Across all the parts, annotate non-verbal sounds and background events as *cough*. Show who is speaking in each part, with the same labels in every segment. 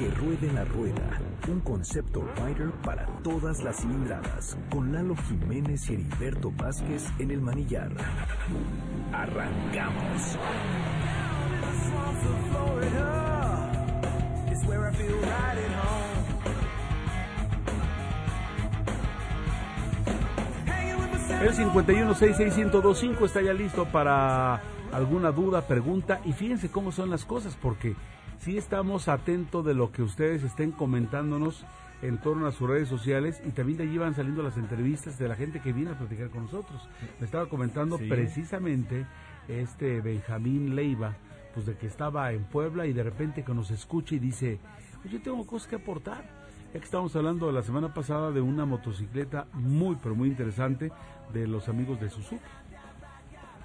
Speaker 1: Que ruede la rueda, un concepto fighter para todas las cilindradas, con Lalo Jiménez y Heriberto Vázquez en el manillar. Arrancamos.
Speaker 2: El 5166125 está ya listo para alguna duda, pregunta y fíjense cómo son las cosas porque sí estamos atentos de lo que ustedes estén comentándonos en torno a sus redes sociales y también de allí van saliendo las entrevistas de la gente que viene a platicar con nosotros. Me estaba comentando precisamente este Benjamín Leiva, pues de que estaba en Puebla y de repente que nos escucha y dice, pues yo tengo cosas que aportar. Ya que estamos hablando la semana pasada de una motocicleta muy, pero muy interesante de los amigos de Suzuki.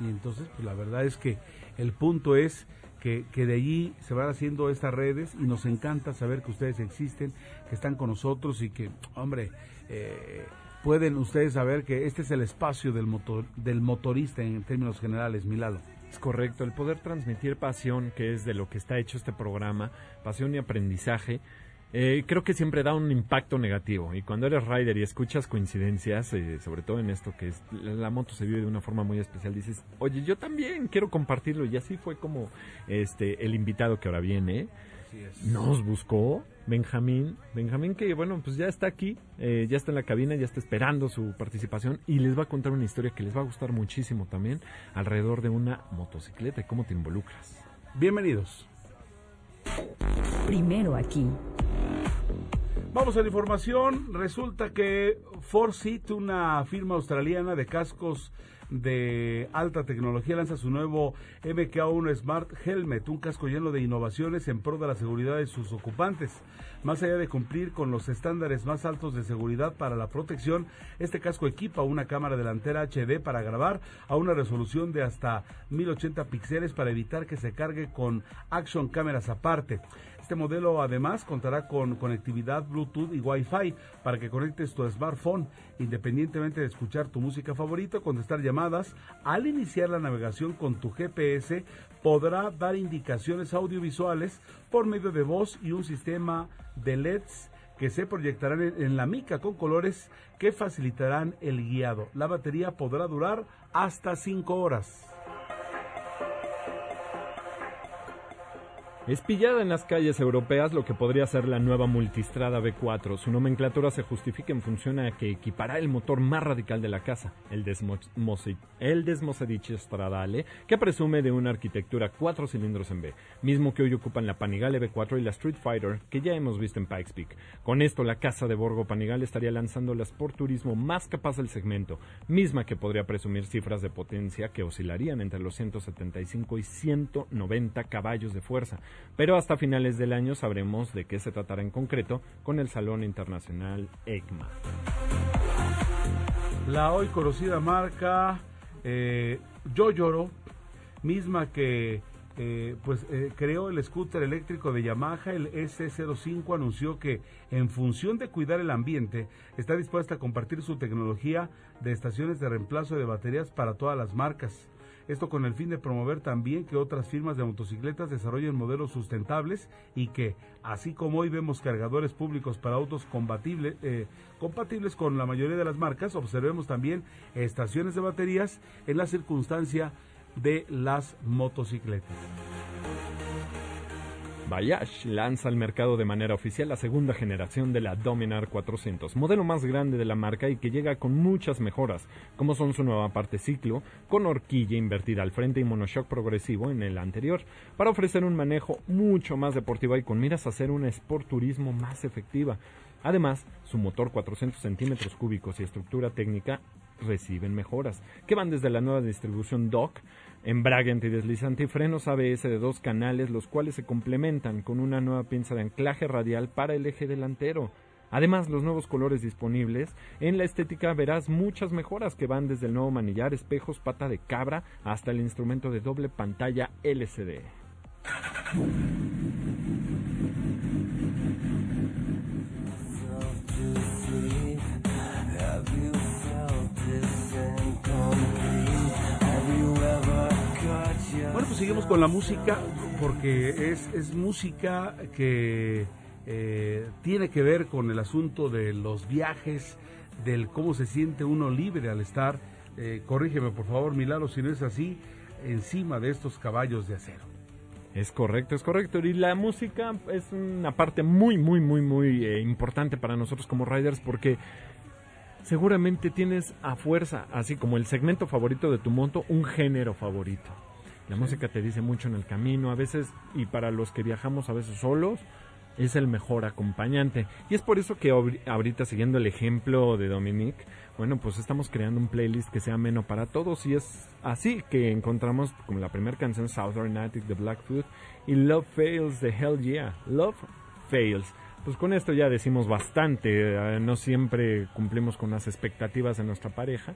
Speaker 2: Y entonces, pues la verdad es que el punto es que, de allí se van haciendo estas redes y nos encanta saber que ustedes existen, que están con nosotros y que, hombre, eh, pueden ustedes saber que este es el espacio del, motor, del motorista en términos generales, Milado.
Speaker 3: Es correcto, el poder transmitir pasión, que es de lo que está hecho este programa, pasión y aprendizaje, eh, creo que siempre da un impacto negativo. Y cuando eres rider y escuchas coincidencias, eh, sobre todo en esto que es la moto se vive de una forma muy especial, dices, oye, yo también quiero compartirlo. Y así fue como este el invitado que ahora viene nos buscó. Benjamín, Benjamín que bueno, pues ya está aquí, eh, ya está en la cabina, ya está esperando su participación y les va a contar una historia que les va a gustar muchísimo también alrededor de una motocicleta y cómo te involucras.
Speaker 2: Bienvenidos.
Speaker 4: Primero aquí.
Speaker 2: Vamos a la información. Resulta que Forsyth, una firma australiana de cascos de alta tecnología, lanza su nuevo MK1 Smart Helmet, un casco lleno de innovaciones en pro de la seguridad de sus ocupantes. Más allá de cumplir con los estándares más altos de seguridad para la protección, este casco equipa una cámara delantera HD para grabar a una resolución de hasta 1080 píxeles para evitar que se cargue con action cámaras aparte. Este modelo además contará con conectividad Bluetooth y Wi-Fi para que conectes tu smartphone independientemente de escuchar tu música favorita, contestar llamadas. Al iniciar la navegación con tu GPS podrá dar indicaciones audiovisuales por medio de voz y un sistema de LEDs que se proyectarán en, la mica con colores que facilitarán el guiado. La batería podrá durar hasta 5 horas.
Speaker 3: Es pillada en las calles europeas lo que podría ser la nueva multistrada B4. Su nomenclatura se justifica en función a que equipará el motor más radical de la casa, el, el Desmosedici Stradale, que presume de una arquitectura cuatro cilindros en B, mismo que hoy ocupan la Panigale B4 y la Street Fighter, que ya hemos visto en Pikes Peak. Con esto, la casa de Borgo Panigale estaría lanzando la Sport Turismo más capaz del segmento, misma que podría presumir cifras de potencia que oscilarían entre los 175 y 190 caballos de fuerza pero hasta finales del año sabremos de qué se tratará en concreto con el Salón Internacional ECMA.
Speaker 2: La hoy conocida marca eh, Yoyoro, misma que eh, pues eh, creó el scooter eléctrico de Yamaha, el S05 anunció que en función de cuidar el ambiente está dispuesta a compartir su tecnología de estaciones de reemplazo de baterías para todas las marcas. Esto con el fin de promover también que otras firmas de motocicletas desarrollen modelos sustentables y que, así como hoy vemos cargadores públicos para autos compatibles, eh, compatibles con la mayoría de las marcas, observemos también estaciones de baterías en la circunstancia de las motocicletas.
Speaker 3: Bayash lanza al mercado de manera oficial la segunda generación de la Dominar 400, modelo más grande de la marca y que llega con muchas mejoras, como son su nueva parte ciclo, con horquilla invertida al frente y monoshock progresivo en el anterior, para ofrecer un manejo mucho más deportivo y con miras a hacer una Sport Turismo más efectiva. Además, su motor 400 centímetros cúbicos y estructura técnica reciben mejoras, que van desde la nueva distribución DOC, embrague antideslizante y frenos ABS de dos canales, los cuales se complementan con una nueva pinza de anclaje radial para el eje delantero. Además, los nuevos colores disponibles, en la estética verás muchas mejoras que van desde el nuevo manillar, espejos, pata de cabra, hasta el instrumento de doble pantalla LCD.
Speaker 2: Bueno, pues seguimos con la música porque es, música que eh, tiene que ver con el asunto de los viajes, del cómo se siente uno libre al estar, eh, corrígeme por favor Milano si no es así, encima de estos caballos de acero.
Speaker 3: Es correcto, es correcto. Y la música es una parte muy, muy, muy, muy eh, importante para nosotros como riders porque seguramente tienes a fuerza, así como el segmento favorito de tu moto, un género favorito. La música te dice mucho en el camino, a veces, y para los que viajamos a veces solos, es el mejor acompañante. Y es por eso que ahorita, siguiendo el ejemplo de Dominique, bueno, pues estamos creando un playlist que sea menos para todos y es así que encontramos como la primera canción Southern Attic de Blackfoot y Love Fails de Hell Yeah. Love Fails. Pues con esto ya decimos bastante, eh, no siempre cumplimos con las expectativas de nuestra pareja,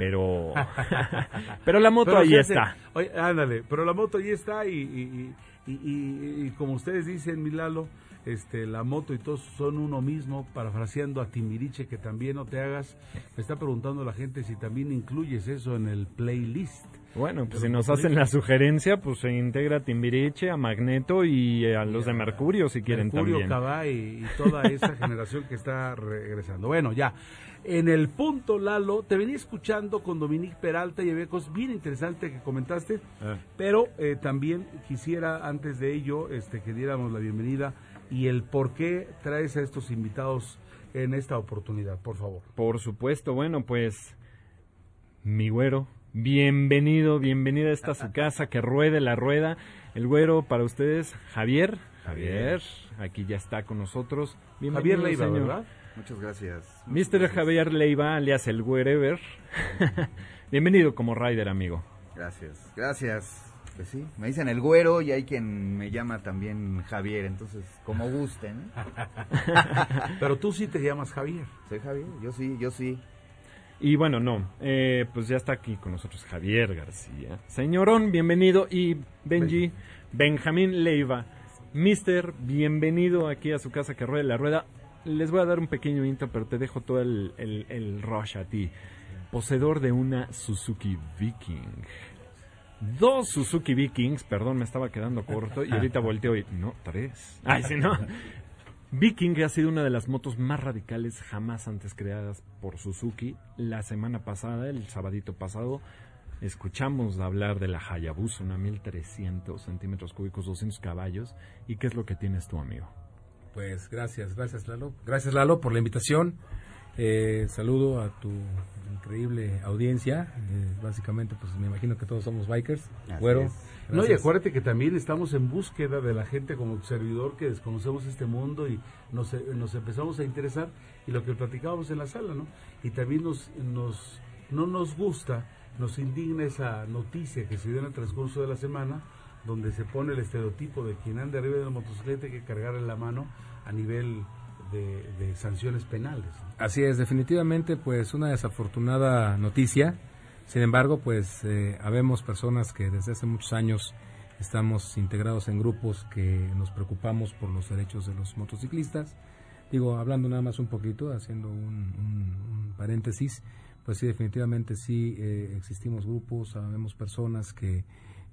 Speaker 3: pero *laughs* pero la moto ahí está.
Speaker 2: Oye, ándale, pero la moto ahí está y, y, como ustedes dicen, Milalo, este, la moto y todos son uno mismo, parafraseando a Timbiriche, que también no te hagas. Me está preguntando la gente si también incluyes eso en el playlist.
Speaker 3: Bueno, pues si nos hacen la sugerencia, pues se integra a Timbiriche, a Magneto y a los de Mercurio, si quieren
Speaker 2: Mercurio,
Speaker 3: también.
Speaker 2: y, y toda esa *laughs* generación que está regresando. Bueno, ya. En el punto, Lalo, te venía escuchando con Dominique Peralta y había cosas bien interesantes que comentaste, ah. pero eh, también quisiera, antes de ello, este, que diéramos la bienvenida y el por qué traes a estos invitados en esta oportunidad, por favor.
Speaker 3: Por supuesto, bueno, pues mi güero, bienvenido, bienvenida a esta su *laughs* casa, que ruede la rueda. El güero para ustedes, Javier. Javier, aquí ya está con nosotros.
Speaker 2: Bienvenido, Javier Leiva, ¿verdad?
Speaker 4: Muchas gracias.
Speaker 3: Mr. Javier Leiva, alias el Wherever. *laughs* Bienvenido como rider, amigo.
Speaker 4: Gracias, gracias. Pues sí, me dicen el güero y hay quien me llama también Javier, entonces como gusten. *laughs*
Speaker 2: Pero tú sí te llamas Javier.
Speaker 4: Soy Javier, yo sí, yo sí.
Speaker 3: Y bueno, no, eh, pues ya está aquí con nosotros Javier García. Señorón, bienvenido. Y Benji, Benjamín Leiva. Mister, bienvenido aquí a su casa que rueda la rueda les voy a dar un pequeño intro, pero te dejo todo el, el, rush a ti. Poseedor de una Suzuki Viking. Dos Suzuki Vikings, perdón, me estaba quedando corto y ahorita volteo y... No, tres. Ay, sí, no. Viking ha sido una de las motos más radicales jamás antes creadas por Suzuki. La semana pasada, el sabadito pasado, escuchamos hablar de la Hayabusa, una 1300 centímetros cúbicos, 200 caballos. ¿Y qué es lo que tienes tú, amigo?
Speaker 5: Pues gracias, gracias Lalo. Gracias Lalo por la invitación. Eh, saludo a tu increíble audiencia. Eh, básicamente, pues me imagino que todos somos bikers. Güero.
Speaker 2: No, y acuérdate que también estamos en búsqueda de la gente como servidor que desconocemos este mundo y nos, nos empezamos a interesar y lo que platicábamos en la sala, ¿no? Y también nos, nos, no nos gusta, nos indigna esa noticia que se dio en el transcurso de la semana donde se pone el estereotipo de quien anda arriba de la motocicleta hay que cargarle la mano a nivel de, sanciones penales.
Speaker 5: Así es, definitivamente pues una desafortunada noticia. Sin embargo, pues eh, habemos personas que desde hace muchos años estamos integrados en grupos que nos preocupamos por los derechos de los motociclistas. Digo, hablando nada más un poquito, haciendo un, paréntesis, pues sí, definitivamente sí eh, existimos grupos, habemos personas que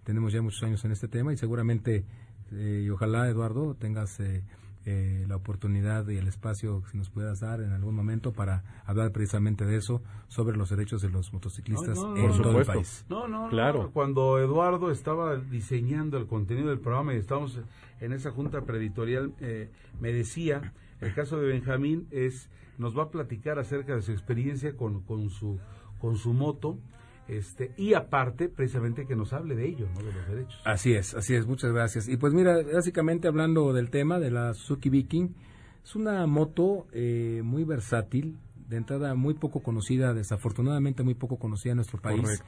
Speaker 5: tenemos ya muchos años en este tema y seguramente, eh, y ojalá Eduardo tengas eh, eh, la oportunidad y el espacio que nos puedas dar en algún momento para hablar precisamente de eso, sobre los derechos de los motociclistas en todo el país.
Speaker 2: No, no, claro. Cuando Eduardo estaba diseñando el contenido del programa y estábamos en esa junta preeditorial, me decía, el caso de Benjamín es, nos va a platicar acerca de su experiencia con, con su con su moto este, y aparte, precisamente que nos hable de ello, ¿no? de los derechos.
Speaker 5: Así es, así es, muchas gracias. Y pues mira, básicamente hablando del tema de la Suzuki Viking, es una moto eh, muy versátil, de entrada muy poco conocida, desafortunadamente muy poco conocida en nuestro país.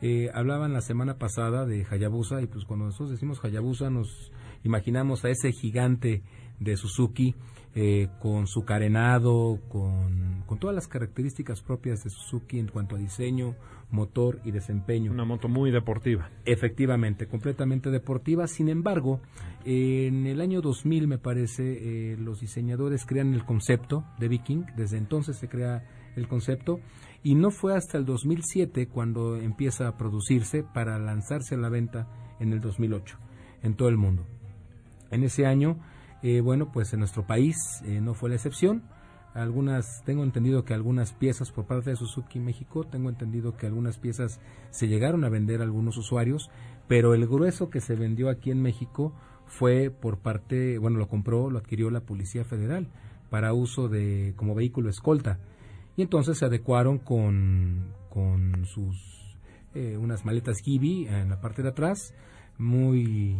Speaker 5: Eh, hablaban la semana pasada de Hayabusa y pues cuando nosotros decimos Hayabusa nos imaginamos a ese gigante de Suzuki eh, con su carenado, con, con todas las características propias de Suzuki en cuanto a diseño, motor y desempeño.
Speaker 3: Una moto muy deportiva.
Speaker 5: Efectivamente, completamente deportiva. Sin embargo, en el año 2000, me parece, eh, los diseñadores crean el concepto de Viking. Desde entonces se crea el concepto. Y no fue hasta el 2007 cuando empieza a producirse para lanzarse a la venta en el 2008 en todo el mundo. En ese año, eh, bueno, pues en nuestro país eh, no fue la excepción. Algunas, tengo entendido que algunas piezas por parte de Suzuki México, tengo entendido que algunas piezas se llegaron a vender a algunos usuarios, pero el grueso que se vendió aquí en México fue por parte, bueno, lo compró, lo adquirió la Policía Federal para uso de como vehículo escolta. Y entonces se adecuaron con, con sus eh, unas maletas Gibi en la parte de atrás, muy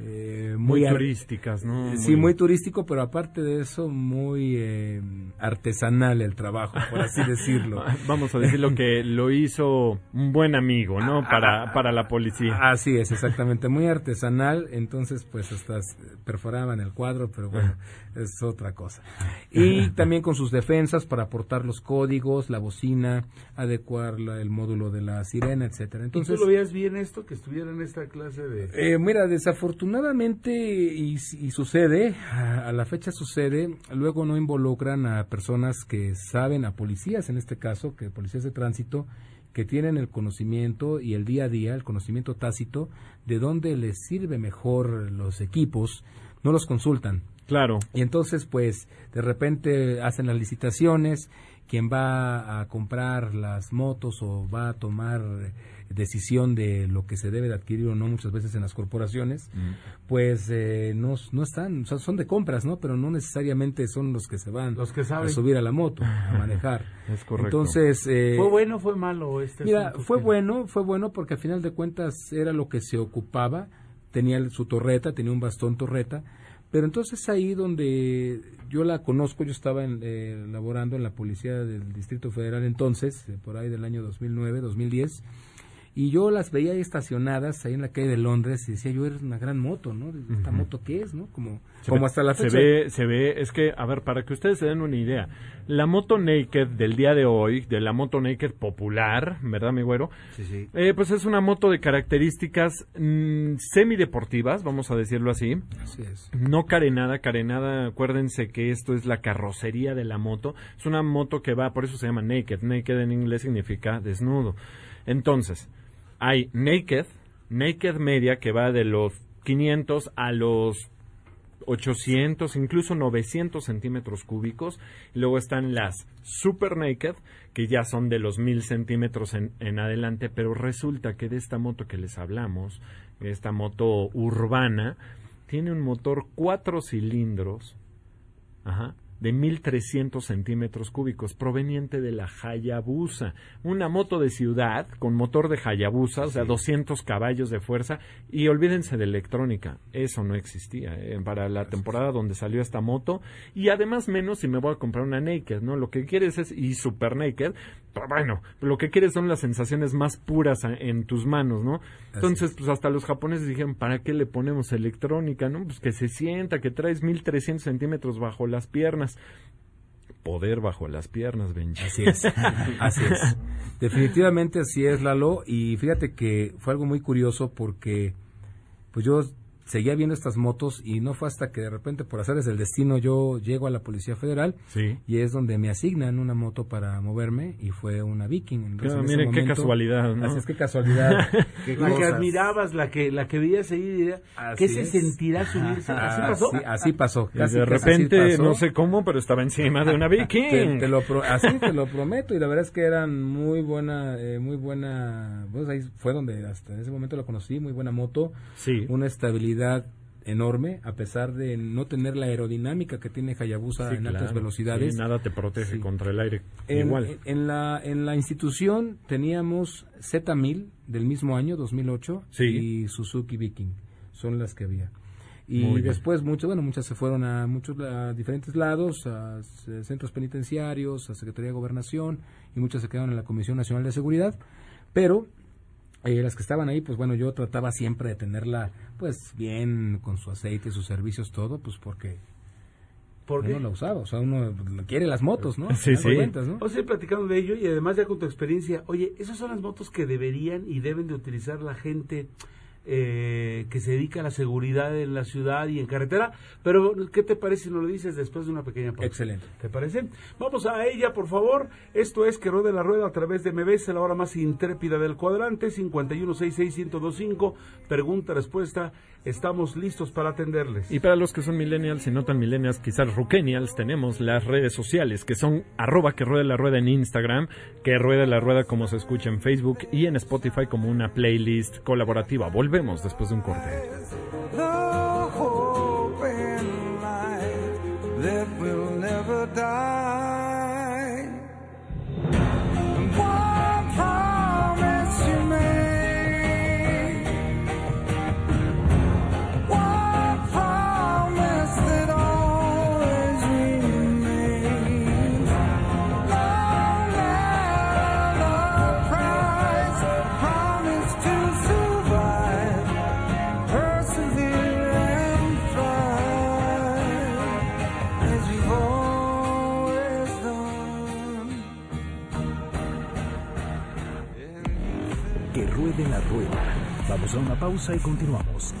Speaker 5: eh,
Speaker 3: Muy, turísticas, ¿no?
Speaker 5: Sí, muy turístico, pero aparte de eso, muy eh, artesanal el trabajo, por así *laughs* decirlo.
Speaker 3: Vamos a decir lo que lo hizo un buen amigo, ¿no?
Speaker 5: Ah,
Speaker 3: Para, para la policía.
Speaker 5: Así es, exactamente, muy artesanal, entonces pues hasta perforaban el cuadro, pero bueno, es otra cosa. *laughs* Y también con sus defensas para aportar los códigos, la bocina, adecuar la- el módulo de la sirena, etcétera.
Speaker 2: ¿Y
Speaker 5: Entonces,
Speaker 2: tú lo veías bien esto, que estuviera en esta clase de...
Speaker 5: Eh, mira, desafortunadamente, y, y sucede, a, a la fecha sucede, luego no involucran a personas que saben, a policías en este caso, que policías de tránsito, que tienen el conocimiento y el día a día, el conocimiento tácito, de dónde les sirve mejor los equipos, no los consultan.
Speaker 3: Claro.
Speaker 5: Y entonces, pues, de repente hacen las licitaciones, quien va a comprar las motos o va a tomar decisión de lo que se debe de adquirir o no muchas veces en las corporaciones, pues eh, no, no están, o sea, son de compras, ¿no? Pero no necesariamente son los que se van
Speaker 2: Los que
Speaker 5: a
Speaker 2: saben.
Speaker 5: subir a la moto, a *laughs* manejar.
Speaker 3: Es correcto.
Speaker 5: Entonces, eh,
Speaker 2: ¿Fue bueno o fue malo este
Speaker 5: Mira, fue
Speaker 2: que-
Speaker 5: bueno, fue bueno porque al final de cuentas era lo que se ocupaba, tenía su torreta, tenía un bastón torreta, pero entonces ahí donde yo la conozco, yo estaba en, eh, laborando en la policía del Distrito Federal entonces, eh, por ahí del año 2009, 2010, y yo las veía ahí estacionadas ahí en la calle de Londres y decía yo, es una gran moto, ¿no? ¿Esta moto qué es, no? Como,
Speaker 3: Se
Speaker 5: como
Speaker 3: ve-
Speaker 5: hasta la
Speaker 3: se
Speaker 5: fecha.
Speaker 3: ve, se ve, es que, a ver, para que ustedes se den una idea, la moto Naked del día de hoy, de la moto Naked popular, ¿verdad, mi güero?
Speaker 4: Sí, sí.
Speaker 3: Eh, pues es una moto de características mm, semideportivas, vamos a decirlo así.
Speaker 5: Así es.
Speaker 3: No carenada, carenada, acuérdense que esto es la carrocería de la moto. Es una moto que va, por eso se llama naked. Naked en inglés significa desnudo. Entonces, hay naked, naked media que va de los 500 a los 800, incluso 900 centímetros cúbicos. Luego están las super naked, que ya son de los 1000 centímetros en, en adelante. Pero resulta que de esta moto que les hablamos, esta moto urbana, tiene un motor cuatro cilindros ajá, de 1300 centímetros cúbicos, proveniente de la Hayabusa. Una moto de ciudad con motor de Hayabusa, o sea, 200 caballos de fuerza. Y olvídense de electrónica, eso no existía eh, para la temporada donde salió esta moto. Y además, menos si me voy a comprar una Naked, ¿no? Lo que quieres es, y Super Naked, bueno, lo que quieres son las sensaciones más puras a- en tus manos, ¿no? Entonces, pues hasta los japoneses dijeron, ¿para qué le ponemos electrónica, no? Pues que se sienta, que traes 1300 centímetros bajo las piernas. Poder bajo las piernas, Benji.
Speaker 5: Así es, *laughs* así es. Definitivamente así es, Lalo. Y fíjate que fue algo muy curioso porque pues yo seguía viendo estas motos y no fue hasta que de repente por hacerles el destino yo llego a la Policía Federal
Speaker 3: Sí.
Speaker 5: y es donde me asignan una moto para moverme y fue una Viking. Entonces,
Speaker 3: Claro,
Speaker 5: en ese
Speaker 3: miren qué casualidad, ¿no?
Speaker 5: Así es que casualidad. *laughs*
Speaker 4: Qué
Speaker 2: La que admirabas, la que, la que veías ahí, ¿qué se
Speaker 5: es.
Speaker 2: sentirá subirse? ¿Así pasó?
Speaker 5: sí, así pasó.
Speaker 3: Y
Speaker 5: casi,
Speaker 3: de repente,
Speaker 5: pasó.
Speaker 3: no sé cómo, pero estaba encima de una Viking. *laughs*
Speaker 5: Te, te lo pro- así te lo prometo y la verdad es que eran muy buena eh, muy buena pues ahí fue donde hasta en ese momento la conocí muy buena moto
Speaker 3: Sí.
Speaker 5: una estabilidad enorme a pesar de no tener la aerodinámica que tiene Hayabusa
Speaker 3: Sí,
Speaker 5: en altas velocidades
Speaker 3: Sí, nada te protege
Speaker 5: Sí.
Speaker 3: contra el aire.
Speaker 5: en,
Speaker 3: Igual.
Speaker 5: en- la en la institución teníamos Z1000 del mismo año 2008
Speaker 3: Sí.
Speaker 5: y Suzuki Viking son las que había Y después muchas, bueno, muchas se fueron a muchos a diferentes lados, a centros penitenciarios, a Secretaría de Gobernación y muchas se quedaron en la Comisión Nacional de Seguridad, pero eh, las que estaban ahí, pues bueno, yo trataba siempre de tenerla pues bien con su aceite, sus servicios, todo, pues porque
Speaker 2: ¿Por qué?
Speaker 5: uno la usaba, o sea, uno quiere las motos, ¿no? *laughs*
Speaker 3: Sí, sí.
Speaker 5: cuentas, ¿no?
Speaker 2: Vamos a ir platicando de ello y además ya con tu experiencia, oye, esas son las motos que deberían y deben de utilizar la gente eh, que se dedica a la seguridad en la ciudad y en carretera, pero ¿qué te parece si nos lo dices después de una pequeña pausa?
Speaker 5: Excelente.
Speaker 2: ¿Te parece? Vamos a ella, por favor. Esto es que ruede la rueda a través de MBS, la hora más intrépida del cuadrante, 5166125. Pregunta, respuesta. Estamos listos para atenderles.
Speaker 3: Y para los que son millennials y no tan millennials, quizás ruquenials, tenemos las redes sociales que son arroba que ruede la rueda en Instagram, que ruede la rueda como se escucha en Facebook y en Spotify como una playlist colaborativa. Volvemos después de un corte.
Speaker 1: Vamos a una pausa y continuamos.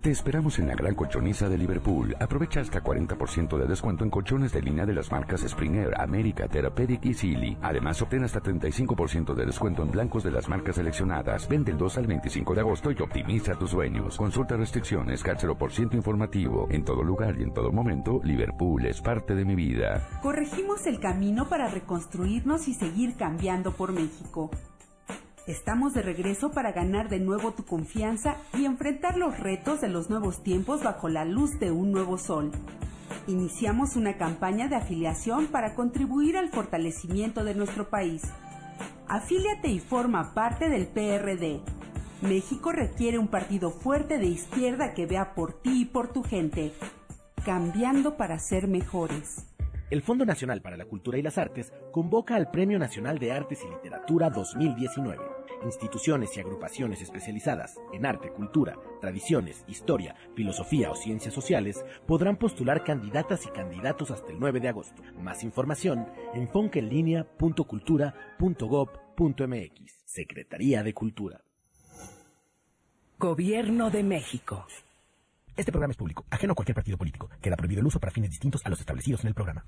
Speaker 6: Te esperamos en la gran colchoniza de Liverpool. Aprovecha hasta 40% de descuento en colchones de línea de las marcas Springer, América, Therapeutic y Silly. Además, obtén hasta 35% de descuento en blancos de las marcas seleccionadas. Vende el 2 al 25 de agosto y optimiza tus sueños. Consulta restricciones, CAT 0% informativo. En todo lugar y en todo momento, Liverpool es parte de mi vida.
Speaker 7: Corregimos el camino para reconstruirnos y seguir cambiando por México. Estamos de regreso para ganar de nuevo tu confianza y enfrentar los retos de los nuevos tiempos bajo la luz de un nuevo sol. Iniciamos una campaña de afiliación para contribuir al fortalecimiento de nuestro país. Afíliate y forma parte del PRD. México requiere un partido fuerte de izquierda que vea por ti y por tu gente. Cambiando para ser mejores.
Speaker 8: El Fondo Nacional para la Cultura y las Artes convoca al Premio Nacional de Artes y Literatura 2019. Instituciones y agrupaciones especializadas en arte, cultura, tradiciones, historia, filosofía o ciencias sociales podrán postular candidatas y candidatos hasta el 9 de agosto. Más información en foncaenlinea.cultura.gov.mx. Secretaría de Cultura.
Speaker 9: Gobierno de México.
Speaker 8: Este programa es público, ajeno a cualquier partido político. Queda prohibido el uso para fines distintos a los establecidos en el programa.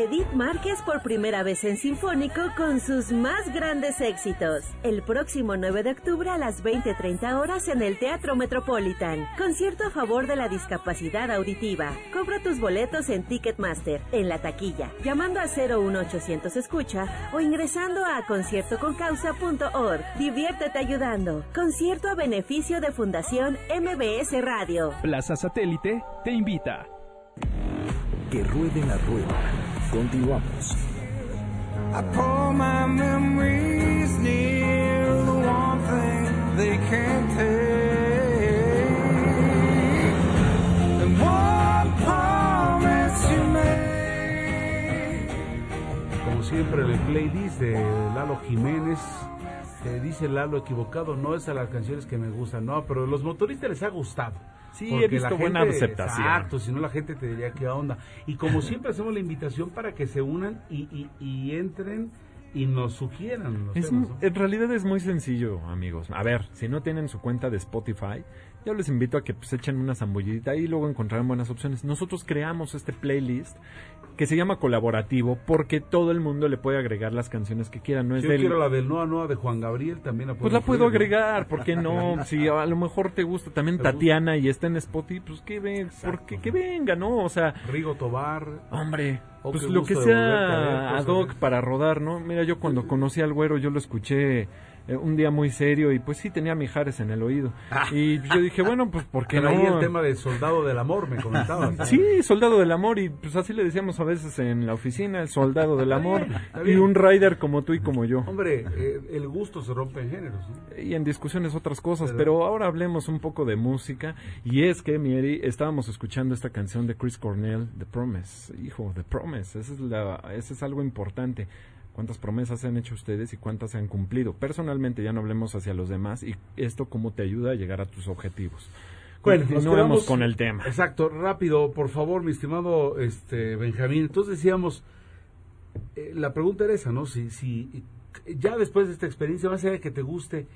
Speaker 10: Edith Márquez por primera vez en Sinfónico con sus más grandes éxitos. El próximo 9 de octubre a las 20.30 horas en el Teatro Metropolitan. Concierto a favor de la discapacidad auditiva. Compra tus boletos en Ticketmaster, en la taquilla, llamando a 01800 Escucha o ingresando a conciertoconcausa.org. Diviértete ayudando. Concierto a beneficio de Fundación MBS Radio.
Speaker 11: Plaza Satélite te invita.
Speaker 1: Que ruede la rueda. Continuamos.
Speaker 12: I pull my memories near the one thing they can't take. And one promise you made.
Speaker 2: Como siempre, el playlist de Lalo Jiménez. Dice Lalo equivocado, no es a las canciones que me gustan, no, pero a los motoristas les ha gustado.
Speaker 3: Sí,
Speaker 2: Porque
Speaker 3: he visto
Speaker 2: la
Speaker 3: buena
Speaker 2: gente-
Speaker 3: aceptación.
Speaker 2: Exacto, si no la gente te diría qué onda. Y como siempre hacemos la invitación para que se unan y, y- y entren y nos sugieran los
Speaker 3: Es
Speaker 2: temas,
Speaker 3: mu-
Speaker 2: ¿no?
Speaker 3: En realidad es muy sencillo, amigos. A ver, si no tienen su cuenta de Spotify, yo les invito a que pues, echen una zambullidita y luego encontrarán buenas opciones. Nosotros creamos este playlist que se llama colaborativo porque todo el mundo le puede agregar las canciones que quiera. No es
Speaker 2: Yo
Speaker 3: del-
Speaker 2: quiero la del Noa Noa de Juan Gabriel, también la
Speaker 3: Pues
Speaker 2: puedo
Speaker 3: la puedo agregar, ¿por qué no? *laughs* Si a lo mejor te gusta también
Speaker 2: ¿Te gusta?
Speaker 3: Tatiana y está en Spotify, pues que, ven, ¿por qué? que venga, ¿no? O sea,
Speaker 2: Rigo Tobar.
Speaker 3: Hombre,
Speaker 2: Oh,
Speaker 3: pues lo que
Speaker 2: ver,
Speaker 3: sea
Speaker 2: pues,
Speaker 3: ad hoc para rodar, ¿no? Mira, yo cuando conocí al güero, yo lo escuché eh, un día muy serio y pues sí tenía mijares en el oído.
Speaker 2: Ah.
Speaker 3: Y yo dije, bueno, pues ¿por qué
Speaker 2: Pero ahí
Speaker 3: no?
Speaker 2: el tema de soldado del amor, me comentabas. ¿no?
Speaker 3: Sí, soldado del amor y pues así le decíamos a veces en la oficina, el soldado del amor y un rider como tú y como yo.
Speaker 2: Hombre, eh, el gusto se rompe en géneros. ¿no?
Speaker 3: y en discusiones otras cosas,
Speaker 2: Pero-
Speaker 3: pero ahora hablemos un poco de música. Y es que, Mieri, estábamos escuchando esta canción de Chris Cornell, The Promise. Hijo, The Promise, eso es, la, eso es algo importante. ¿Cuántas promesas se han hecho ustedes y cuántas se han cumplido? Personalmente, ya no hablemos hacia los demás y esto cómo te ayuda a llegar a tus objetivos.
Speaker 2: Bueno, nos quedamos-
Speaker 3: con el tema.
Speaker 2: Exacto, rápido, por favor, mi estimado este Benjamín. Entonces decíamos, eh, la pregunta era esa, ¿no? Si, si ya después de esta experiencia, más allá de que te guste,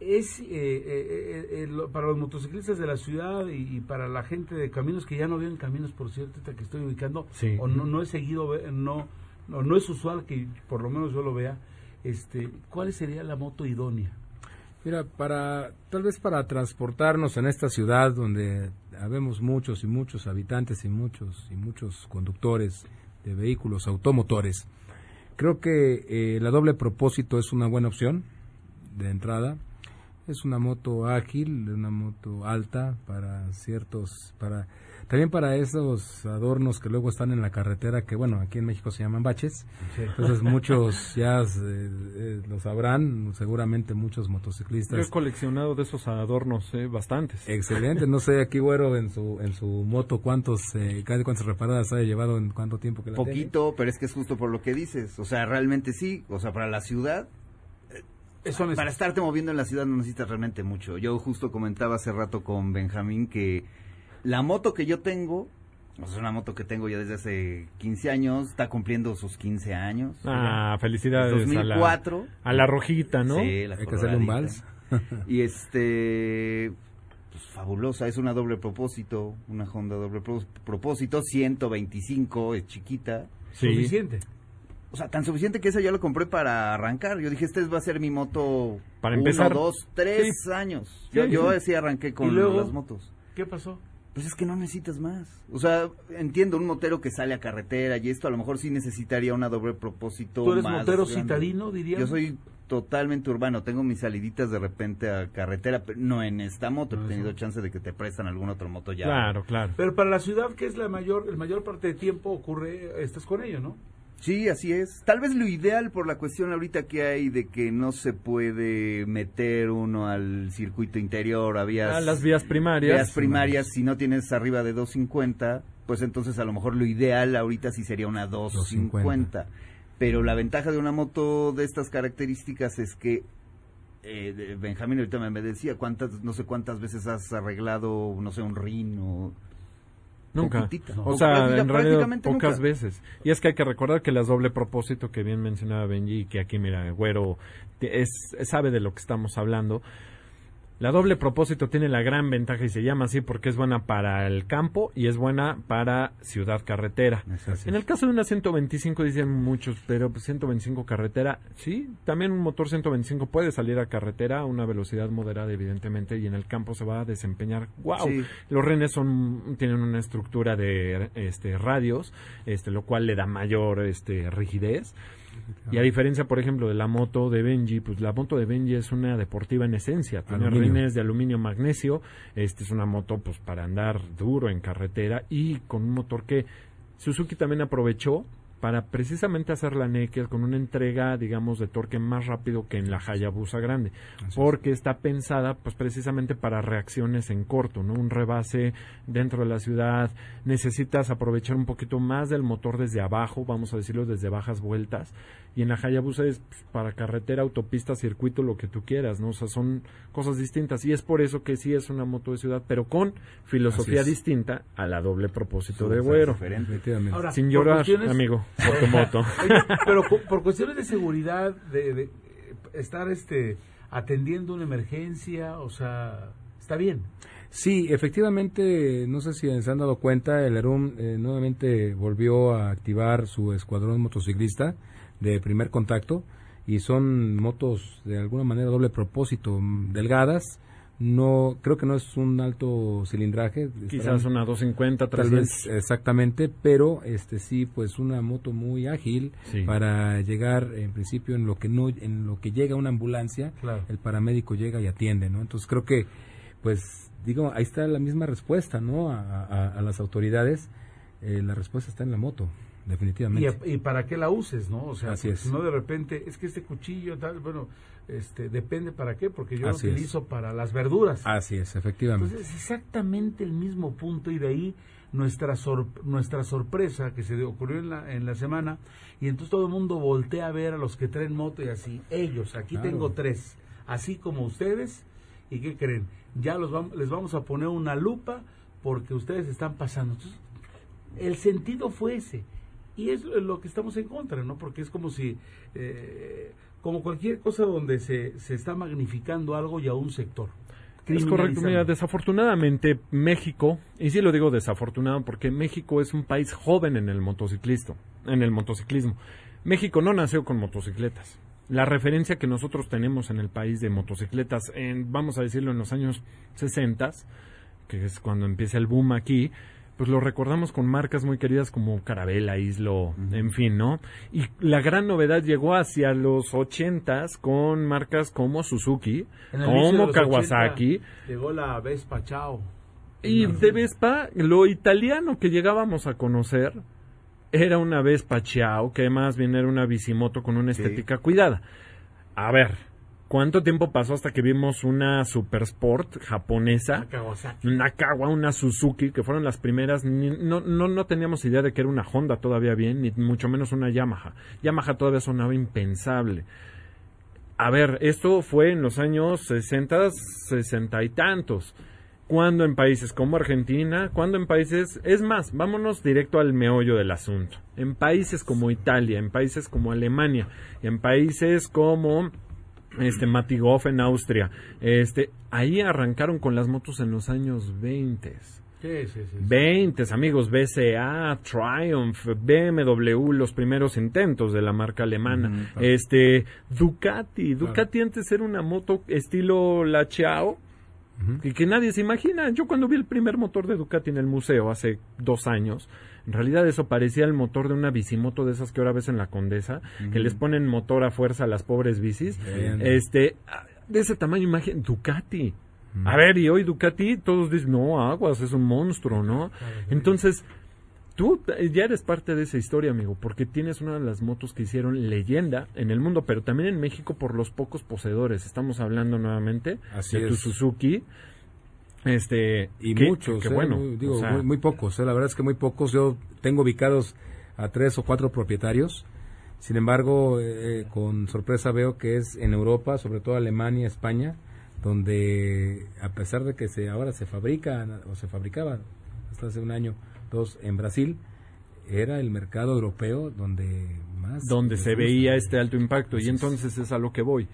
Speaker 2: es eh, eh, eh, lo- para los motociclistas de la ciudad y, y para la gente de caminos que ya no viven caminos, por cierto, que estoy ubicando,
Speaker 3: Sí.
Speaker 2: o no, no he seguido, no, no, no es usual que por lo menos yo lo vea, este, ¿cuál sería la moto idónea?
Speaker 5: Mira, para tal vez para transportarnos en esta ciudad donde habemos muchos y muchos habitantes y muchos y muchos conductores de vehículos automotores, creo que eh, la doble propósito es una buena opción de entrada. Es una moto ágil, una moto alta para ciertos, para también para esos adornos que luego están en la carretera, que bueno, aquí en México se llaman baches. Entonces *laughs* muchos ya eh, eh, lo sabrán, seguramente muchos
Speaker 3: Yo
Speaker 5: motociclistas.
Speaker 3: he coleccionado de esos adornos, eh, bastantes.
Speaker 5: Excelente, no sé aquí güero en su en su moto cuántos eh, cuántas reparadas ha llevado en cuánto tiempo que la tiene?
Speaker 4: Poquito, pero es que es justo por lo que dices. O sea, realmente sí. O sea, para la ciudad,
Speaker 2: Eso
Speaker 4: para estarte moviendo en la ciudad no necesitas realmente mucho. Yo justo comentaba hace rato con Benjamín que la moto que yo tengo, o sea, es una moto que tengo ya desde hace 15 años, está cumpliendo sus 15 años.
Speaker 3: Ah, felicidades.
Speaker 4: Es 2004.
Speaker 3: A la, a la rojita, ¿no?
Speaker 4: Sí, la
Speaker 5: Hay que hacerle un
Speaker 4: coloradita. y este pues, fabulosa, es una doble propósito, una Honda doble pro- propósito, 125, es chiquita.
Speaker 3: Sí.
Speaker 2: Suficiente.
Speaker 4: O sea, tan suficiente que esa yo la compré para arrancar. Yo dije, esta va a ser mi moto
Speaker 3: Para
Speaker 4: uno,
Speaker 3: empezar.
Speaker 4: dos, tres
Speaker 3: Sí.
Speaker 4: años. Yo,
Speaker 3: Sí,
Speaker 4: yo
Speaker 3: sí.
Speaker 4: así arranqué con
Speaker 2: ¿Y luego?
Speaker 4: las motos.
Speaker 2: ¿Qué pasó?
Speaker 4: Pues es que no necesitas más. O sea, entiendo un motero que sale a carretera y esto a lo mejor sí necesitaría una doble propósito.
Speaker 2: ¿Tú eres
Speaker 4: más
Speaker 2: motero
Speaker 4: grande.
Speaker 2: citadino, diríamos?
Speaker 4: Yo soy totalmente urbano. Tengo mis saliditas de repente a carretera, pero no en esta moto.
Speaker 2: No,
Speaker 4: He tenido
Speaker 2: eso.
Speaker 4: chance de que te prestan alguna otra moto ya.
Speaker 3: Claro, claro.
Speaker 2: Pero para la ciudad, que es la mayor, el mayor parte de tiempo ocurre, estás con ello, ¿no?
Speaker 4: Sí, así es. Tal vez lo ideal por la cuestión ahorita que hay de que no se puede meter uno al circuito interior, a vías,
Speaker 3: A las vías primarias.
Speaker 4: vías primarias, si no tienes arriba de 250, pues entonces a lo mejor lo ideal ahorita sí sería una 250. Pero la ventaja de una moto de estas características es que eh, Benjamín ahorita me me decía cuántas, no sé cuántas veces has arreglado, no sé, un rin o
Speaker 3: Nunca.
Speaker 4: Poquitita.
Speaker 3: O sea,
Speaker 4: práctica-
Speaker 3: en realidad pocas
Speaker 4: nunca.
Speaker 3: veces. Y es que hay que recordar que las doble propósito que bien mencionaba Benji, que aquí mira, güero, es, sabe de lo que estamos hablando. La doble propósito tiene la gran ventaja y se llama así porque es buena para el campo y es buena para ciudad carretera. En el caso de una 125 dicen muchos, pero pues 125 carretera, sí, también un motor 125 puede salir a carretera a una velocidad moderada evidentemente y en el campo se va a desempeñar. Wow.
Speaker 4: Sí.
Speaker 3: Los renes son tienen una estructura de este radios, este lo cual le da mayor este rigidez. Y a diferencia, por ejemplo, de la moto de Benji, pues la moto de Benji es una deportiva en esencia. Tiene
Speaker 5: Aluminio.
Speaker 3: rines de aluminio magnesio. Este es una moto pues para andar duro en carretera y con un motor que Suzuki también aprovechó para precisamente hacer la Naked con una entrega, digamos, de torque más rápido que en la Hayabusa grande, porque está pensada, pues, precisamente para reacciones en corto, ¿no? Un rebase dentro de la ciudad, necesitas aprovechar un poquito más del motor desde abajo, vamos a decirlo, desde bajas vueltas, y en la Hayabusa es pues, para carretera, autopista, circuito, lo que tú quieras, ¿no? O sea, son cosas distintas, y es por eso que sí es una moto de ciudad, pero con filosofía distinta a la doble propósito de güero.
Speaker 2: Ahora,
Speaker 3: Sin llorar,
Speaker 2: cuestiones-
Speaker 3: amigo, por tu moto. *laughs*
Speaker 2: Oye, pero por, cuestiones de seguridad, de, de, estar este atendiendo una emergencia, o sea, está bien.
Speaker 5: Sí, efectivamente, no sé si se han dado cuenta, el ERUM eh, nuevamente volvió a activar su escuadrón motociclista de primer contacto y son motos de alguna manera doble propósito, mm, delgadas, no creo que no es un alto cilindraje
Speaker 3: Quizás
Speaker 5: estarán-
Speaker 3: una 250,
Speaker 5: tal
Speaker 3: 300.
Speaker 5: vez exactamente pero este sí pues una moto muy ágil
Speaker 3: Sí.
Speaker 5: para llegar en principio en lo que no en lo que llega una ambulancia
Speaker 2: Claro.
Speaker 5: el paramédico llega y atiende no entonces creo que pues digo ahí está la misma respuesta no a, a- a las autoridades Eh, la respuesta está en la moto definitivamente
Speaker 2: y para qué la uses, ¿no? O sea,
Speaker 5: Así es.
Speaker 2: no de repente, es que este cuchillo, tal, bueno, este, depende para qué, porque yo
Speaker 5: Así
Speaker 2: lo
Speaker 5: es.
Speaker 2: utilizo para las verduras.
Speaker 5: así es efectivamente
Speaker 2: Entonces es exactamente el mismo punto y de ahí nuestra sor- nuestra sorpresa que se ocurrió en la, en la semana y entonces todo el mundo voltea a ver a los que traen moto y así, ellos, aquí
Speaker 5: Claro.
Speaker 2: tengo tres, así como ustedes, ¿y qué creen? Ya los vam- les vamos a poner una lupa porque ustedes están pasando. Entonces, el sentido fue ese. Y es lo que estamos en contra, ¿no? Porque es como si, eh, como cualquier cosa donde se, se está magnificando algo y a un sector.
Speaker 3: Es correcto, mira, desafortunadamente México, y sí lo digo desafortunado porque México es un país joven en el motociclismo, en el motociclismo. México no nació con motocicletas. La referencia que nosotros tenemos en el país de motocicletas, en, vamos a decirlo en los años 60, que es cuando empieza el boom aquí, pues lo recordamos con marcas muy queridas como Carabela, Islo, en fin, ¿no? Y la gran novedad llegó hacia los 80s con marcas como Suzuki, como Kawasaki,
Speaker 2: 80 llegó la Vespa Chao.
Speaker 3: y de Vespa, lo italiano que llegábamos a conocer era una Vespa Chiao, que más bien era una bicimoto con una estética cuidada. A ver, ¿cuánto tiempo pasó hasta que vimos una Super Sport japonesa?
Speaker 2: Kawasaki.
Speaker 3: Una Kawa, una Suzuki, que fueron las primeras. ni- no, no, no teníamos idea de que era una Honda todavía bien, ni mucho menos una Yamaha. Yamaha todavía sonaba impensable. A ver, esto fue en los años 60, 60 y tantos. Cuando en países como Argentina, cuando en países, es más, vámonos directo al meollo del asunto. En países como Italia, en países como Alemania, en países como este Matigoff en Austria, este, ahí arrancaron con las motos en los años 20.
Speaker 2: Sí, sí, sí. sí.
Speaker 3: 20, amigos, BCA, Triumph, BMW, los primeros intentos de la marca alemana. Este, Ducati, Ducati antes era una moto estilo la Chiao, y que nadie se imagina. Yo cuando vi el primer motor de Ducati en el museo hace dos años, en realidad eso parecía el motor de una bicimoto de esas que ahora ves en la Condesa, que les ponen motor a fuerza a las pobres bicis.
Speaker 5: Bien.
Speaker 3: Este, ah, de ese tamaño, imagínate, Ducati. A ver, y hoy Ducati, todos dicen, no, aguas, es un monstruo, ¿no? Entonces, tú eh, ya eres parte de esa historia, amigo, porque tienes una de las motos que hicieron leyenda en el mundo, pero también en México por los pocos poseedores. Estamos hablando nuevamente
Speaker 5: Así
Speaker 3: de tu
Speaker 5: es.
Speaker 3: Suzuki. Este,
Speaker 5: y
Speaker 3: que-
Speaker 5: muchos,
Speaker 3: que
Speaker 5: ¿eh?
Speaker 3: bueno,
Speaker 5: Muy- digo,
Speaker 3: o sea,
Speaker 5: muy, muy pocos, ¿eh? la verdad es que muy pocos. Yo tengo ubicados a tres o cuatro propietarios. Sin embargo, eh, con sorpresa veo que es en Europa, sobre todo Alemania, España, donde a pesar de que se ahora se fabrica o se fabricaba hasta hace un año, dos en Brasil, era el mercado europeo donde más
Speaker 3: donde se veía este alto impacto. Y
Speaker 5: es.
Speaker 3: entonces es a lo que voy.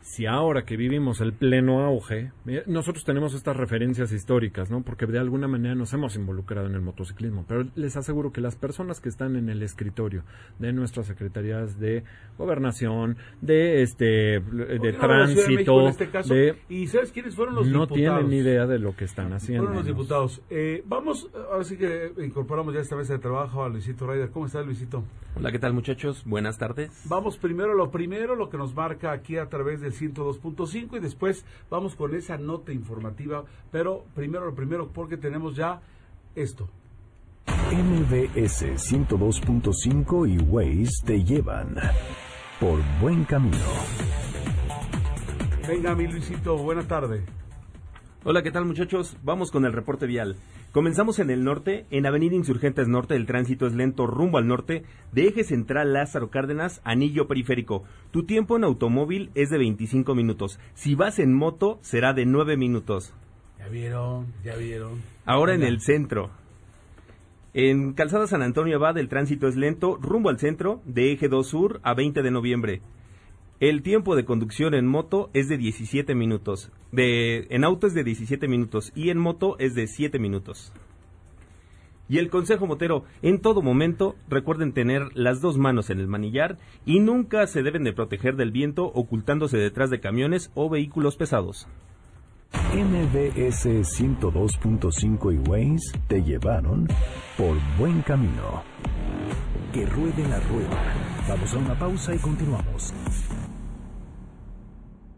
Speaker 3: Si ahora que vivimos el pleno auge, mira, nosotros tenemos estas referencias históricas, ¿no? Porque de alguna manera nos hemos involucrado en el motociclismo. Pero les aseguro que las personas que están en el escritorio de nuestras secretarías de gobernación, de este, de
Speaker 2: de de
Speaker 3: tránsito,
Speaker 2: en este caso.
Speaker 3: de
Speaker 2: ¿Y sabes quiénes fueron los
Speaker 3: no
Speaker 2: diputados?
Speaker 3: tienen idea de lo que están haciendo.
Speaker 2: Fueron los diputados. Eh, vamos, ahora sí que incorporamos ya esta mesa de trabajo a Luisito Ryder. ¿Cómo estás, Luisito?
Speaker 9: Hola, ¿qué tal muchachos? Buenas tardes.
Speaker 2: Vamos primero lo primero, lo que nos marca aquí a través del 102.5 y después vamos con esa nota informativa. Pero primero lo primero porque tenemos ya esto.
Speaker 1: MBS 102.5 y Waze te llevan por buen camino.
Speaker 2: Venga, mi Luisito, buena tarde.
Speaker 9: Hola, ¿qué tal muchachos? Vamos con el reporte vial. Comenzamos en el norte, en Avenida Insurgentes Norte el tránsito es lento rumbo al norte, de eje central Lázaro Cárdenas, anillo periférico. Tu tiempo en automóvil es de 25 minutos. Si vas en moto será de 9 minutos.
Speaker 2: Ya vieron, ya vieron.
Speaker 9: Ahora en el centro. En Calzada San Antonio Abad el tránsito es lento rumbo al centro, de eje 2 sur a 20 de noviembre. El tiempo de conducción en moto es de 17 minutos. De, en auto es de 17 minutos y en moto es de 7 minutos. Y el consejo motero, en todo momento recuerden tener las dos manos en el manillar y nunca se deben de proteger del viento ocultándose detrás de camiones o vehículos pesados.
Speaker 1: MBS 102.5 y Waze te llevaron por buen camino. Que ruede la rueda. Vamos a una pausa y continuamos.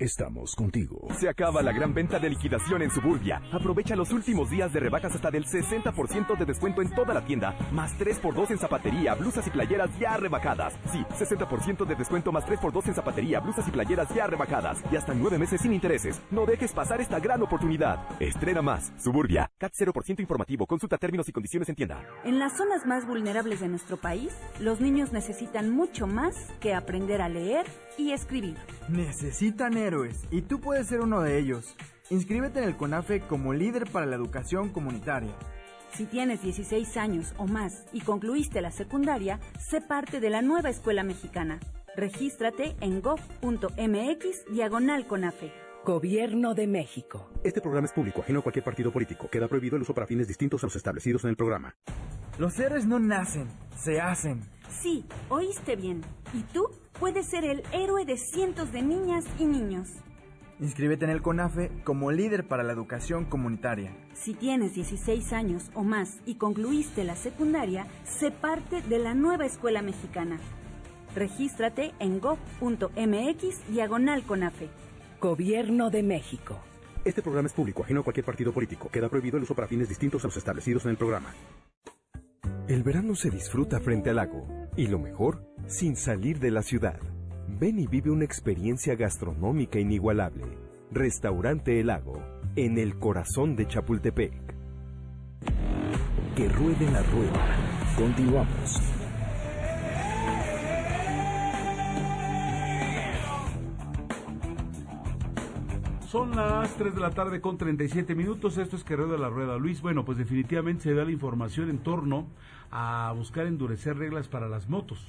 Speaker 1: Estamos contigo.
Speaker 13: Se acaba la gran venta de liquidación en Suburbia. Aprovecha los últimos días de rebajas hasta del 60% de descuento en toda la tienda, más 3x2 en zapatería, blusas y playeras ya rebajadas. Sí, 60% de descuento más 3x2 en zapatería, blusas y playeras ya rebajadas. Y hasta 9 meses sin intereses. No dejes pasar esta gran oportunidad. Estrena más. Suburbia. CAT 0% informativo. Consulta términos y condiciones en tienda.
Speaker 14: En las zonas más vulnerables de nuestro país, los niños necesitan mucho más que aprender a leer y escribir.
Speaker 15: Necesitan héroes y tú puedes ser uno de ellos. Inscríbete en el CONAFE como líder para la educación comunitaria.
Speaker 14: Si tienes 16 años o más y concluiste la secundaria, sé parte de la nueva escuela mexicana. Regístrate en gov.mx diagonal CONAFE.
Speaker 16: Gobierno de México.
Speaker 17: Este programa es público, ajeno a cualquier partido político. Queda prohibido el uso para fines distintos a los establecidos en el programa.
Speaker 15: Los héroes no nacen, se hacen.
Speaker 14: Sí, oíste bien. ¿Y tú? Puedes ser el héroe de cientos de niñas y niños.
Speaker 15: Inscríbete en el CONAFE como líder para la educación comunitaria.
Speaker 14: Si tienes 16 años o más y concluiste la secundaria, sé parte de la nueva escuela mexicana. Regístrate en gov.mx diagonal CONAFE.
Speaker 16: Gobierno de México.
Speaker 17: Este programa es público, ajeno a cualquier partido político. Queda prohibido el uso para fines distintos a los establecidos en el programa.
Speaker 18: El verano se disfruta frente al lago y lo mejor, sin salir de la ciudad. Ven y vive una experiencia gastronómica inigualable. Restaurante El Lago, en el corazón de Chapultepec.
Speaker 1: Que ruede la rueda. Continuamos.
Speaker 2: Las 3 de la tarde con 37 minutos. Esto es Querreo de la Rueda. Luis, bueno, pues definitivamente se da la información en torno a buscar endurecer reglas para las motos.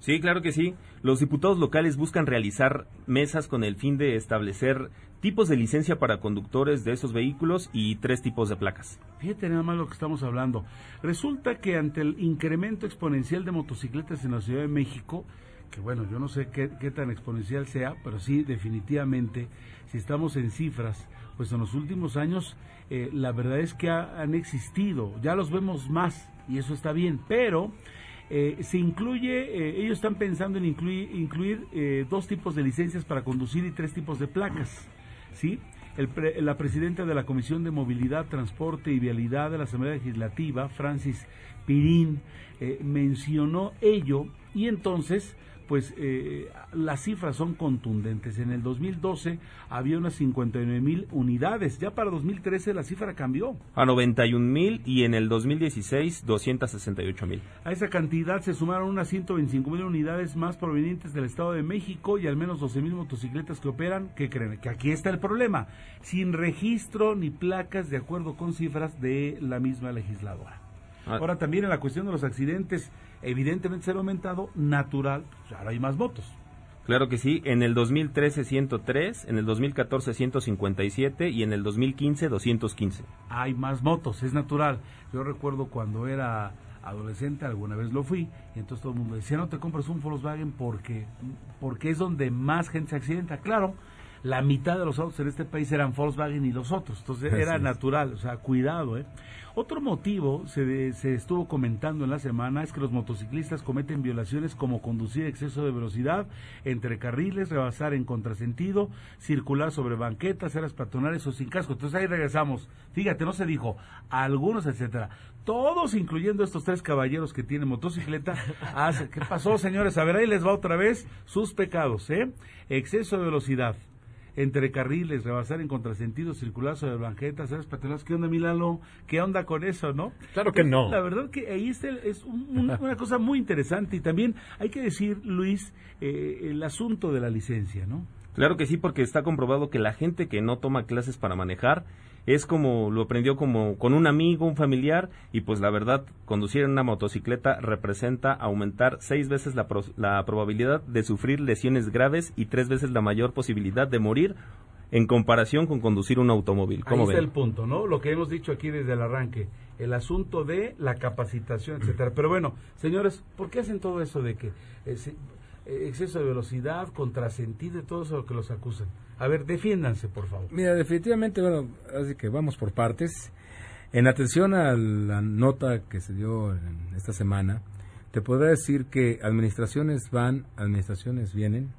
Speaker 9: Sí, claro que sí. Los diputados locales buscan realizar mesas con el fin de establecer tipos de licencia para conductores de esos vehículos y tres tipos de placas.
Speaker 2: Fíjate nada más lo que estamos hablando. Resulta que ante el incremento exponencial de motocicletas en la Ciudad de México, que bueno, yo no sé qué, tan exponencial sea, pero sí definitivamente, si estamos en cifras, pues en los últimos años eh, la verdad es que ha- han existido, ya los vemos más y eso está bien, pero eh, se incluye, eh, ellos están pensando en incluir, incluir dos tipos de licencias para conducir y tres tipos de placas, ¿sí? El pre- la presidenta de la Comisión de Movilidad, Transporte y Vialidad de la Asamblea Legislativa, Francis Pirín, mencionó ello y entonces pues eh, las cifras son contundentes. En el 2012 había unas 59 mil unidades, ya para 2013 la cifra cambió.
Speaker 9: A 91 mil y en el 2016 268 mil.
Speaker 2: A esa cantidad se sumaron unas 125 mil unidades más provenientes del Estado de México y al menos 12 mil motocicletas que operan. ¿Qué creen? Que aquí está el problema. Sin registro ni placas de acuerdo con cifras de la misma legisladora.
Speaker 9: Ah.
Speaker 2: Ahora también en la cuestión de los accidentes, evidentemente se ha aumentado natural, pues ahora hay más motos.
Speaker 9: Claro que sí, en el 2013 103, en el 2014 157 y en el 2015 215.
Speaker 2: hay más motos, es natural. Yo recuerdo cuando era adolescente, alguna vez lo fui, y entonces todo el mundo decía, no te compres un Volkswagen porque, porque es donde más gente se accidenta. Claro, la mitad de los autos en este país eran Volkswagen y los otros, entonces
Speaker 3: Así
Speaker 2: era
Speaker 3: es.
Speaker 2: natural, o sea, cuidado, ¿eh? Otro motivo se, se estuvo comentando en la semana es que los motociclistas cometen violaciones como conducir exceso de velocidad entre carriles, rebasar en contrasentido, circular sobre banquetas, áreas peatonales o sin casco. Entonces ahí regresamos. Fíjate, no se dijo algunos, etcétera. Todos, incluyendo estos tres caballeros que tienen motocicleta, *laughs* hace- ¿qué pasó, señores? A ver, ahí les va otra vez sus pecados, ¿eh? Exceso de velocidad entre carriles, rebasar en contrasentido, circular sobre banquetas, áreas peatonales. ¿Qué onda, Milano? ¿Qué onda con eso, no?
Speaker 3: Claro que no.
Speaker 2: La verdad que ahí está es un- un- *laughs* una cosa muy interesante y también hay que decir, Luis, eh, el asunto de la licencia, ¿no?
Speaker 9: Claro que sí, porque está comprobado que la gente que no toma clases para manejar es como lo aprendió como con un amigo, un familiar, y pues la verdad, conducir en una motocicleta representa aumentar seis veces la, pro- la probabilidad de sufrir lesiones graves y tres veces la mayor posibilidad de morir en comparación con conducir un automóvil.
Speaker 2: Ahí
Speaker 9: ¿Cómo
Speaker 2: está
Speaker 9: ven?
Speaker 2: el punto, ¿no? Lo que hemos dicho aquí desde el arranque, el asunto de la capacitación, etcétera. Pero bueno, señores, ¿por qué hacen todo eso de que eh, si- eh, exceso de velocidad, contrasentido y todo eso lo que los acusan? A ver, defiéndanse, por favor.
Speaker 5: Mira, definitivamente, bueno, así que vamos por partes. En atención a la nota que se dio esta semana, te podrá decir que administraciones van, administraciones vienen,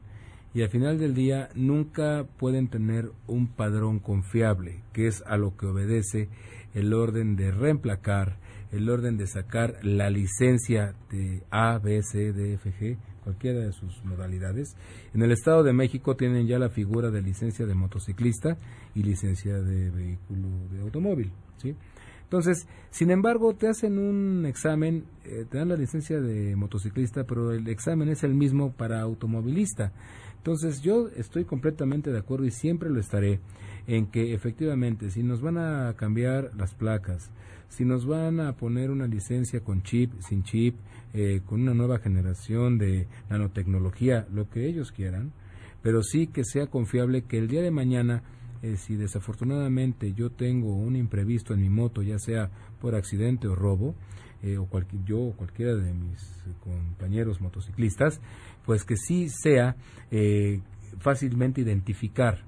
Speaker 5: y al final del día nunca pueden tener un padrón confiable, que es a lo que obedece el orden de reemplacar, el orden de sacar la licencia de A, B, C, D, F, G, cualquiera de sus modalidades. En el Estado de México tienen ya la figura de licencia de motociclista y licencia de vehículo de automóvil. Entonces, sin embargo, te hacen un examen, eh, te dan la licencia de motociclista, pero el examen es el mismo para automovilista. Entonces, yo estoy completamente de acuerdo y siempre lo estaré en que efectivamente, si nos van a cambiar las placas, si nos van a poner una licencia con chip, sin chip, eh, con una nueva generación de nanotecnología, lo que ellos quieran, pero sí que sea confiable que el día de mañana, eh, si desafortunadamente yo tengo un imprevisto en mi moto, ya sea por accidente o robo, eh, o cualquier, yo o cualquiera de mis compañeros motociclistas, pues que sí sea eh, fácilmente identificar.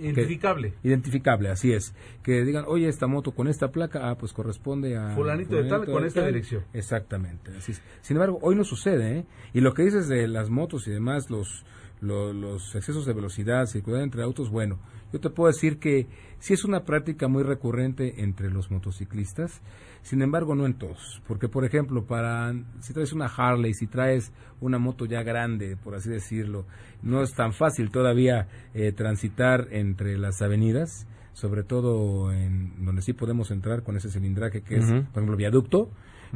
Speaker 2: Identificable.
Speaker 5: Que- identificable, así es. Que digan, oye, esta moto con esta placa, ah, pues corresponde a...
Speaker 2: Fulanito de tal, con esta dirección.
Speaker 5: Exactamente. Así es. Sin embargo, hoy no sucede, ¿eh? Y lo que dices de las motos y demás, los, lo- los excesos de velocidad, circular entre autos, bueno, yo te puedo decir que sí es una práctica muy recurrente entre los motociclistas, sin embargo no en todos, porque por ejemplo, para si traes una Harley, si traes una moto ya grande, por así decirlo, no es tan fácil todavía eh, transitar entre las avenidas, sobre todo en donde sí podemos entrar con ese cilindraje que es, por ejemplo, viaducto,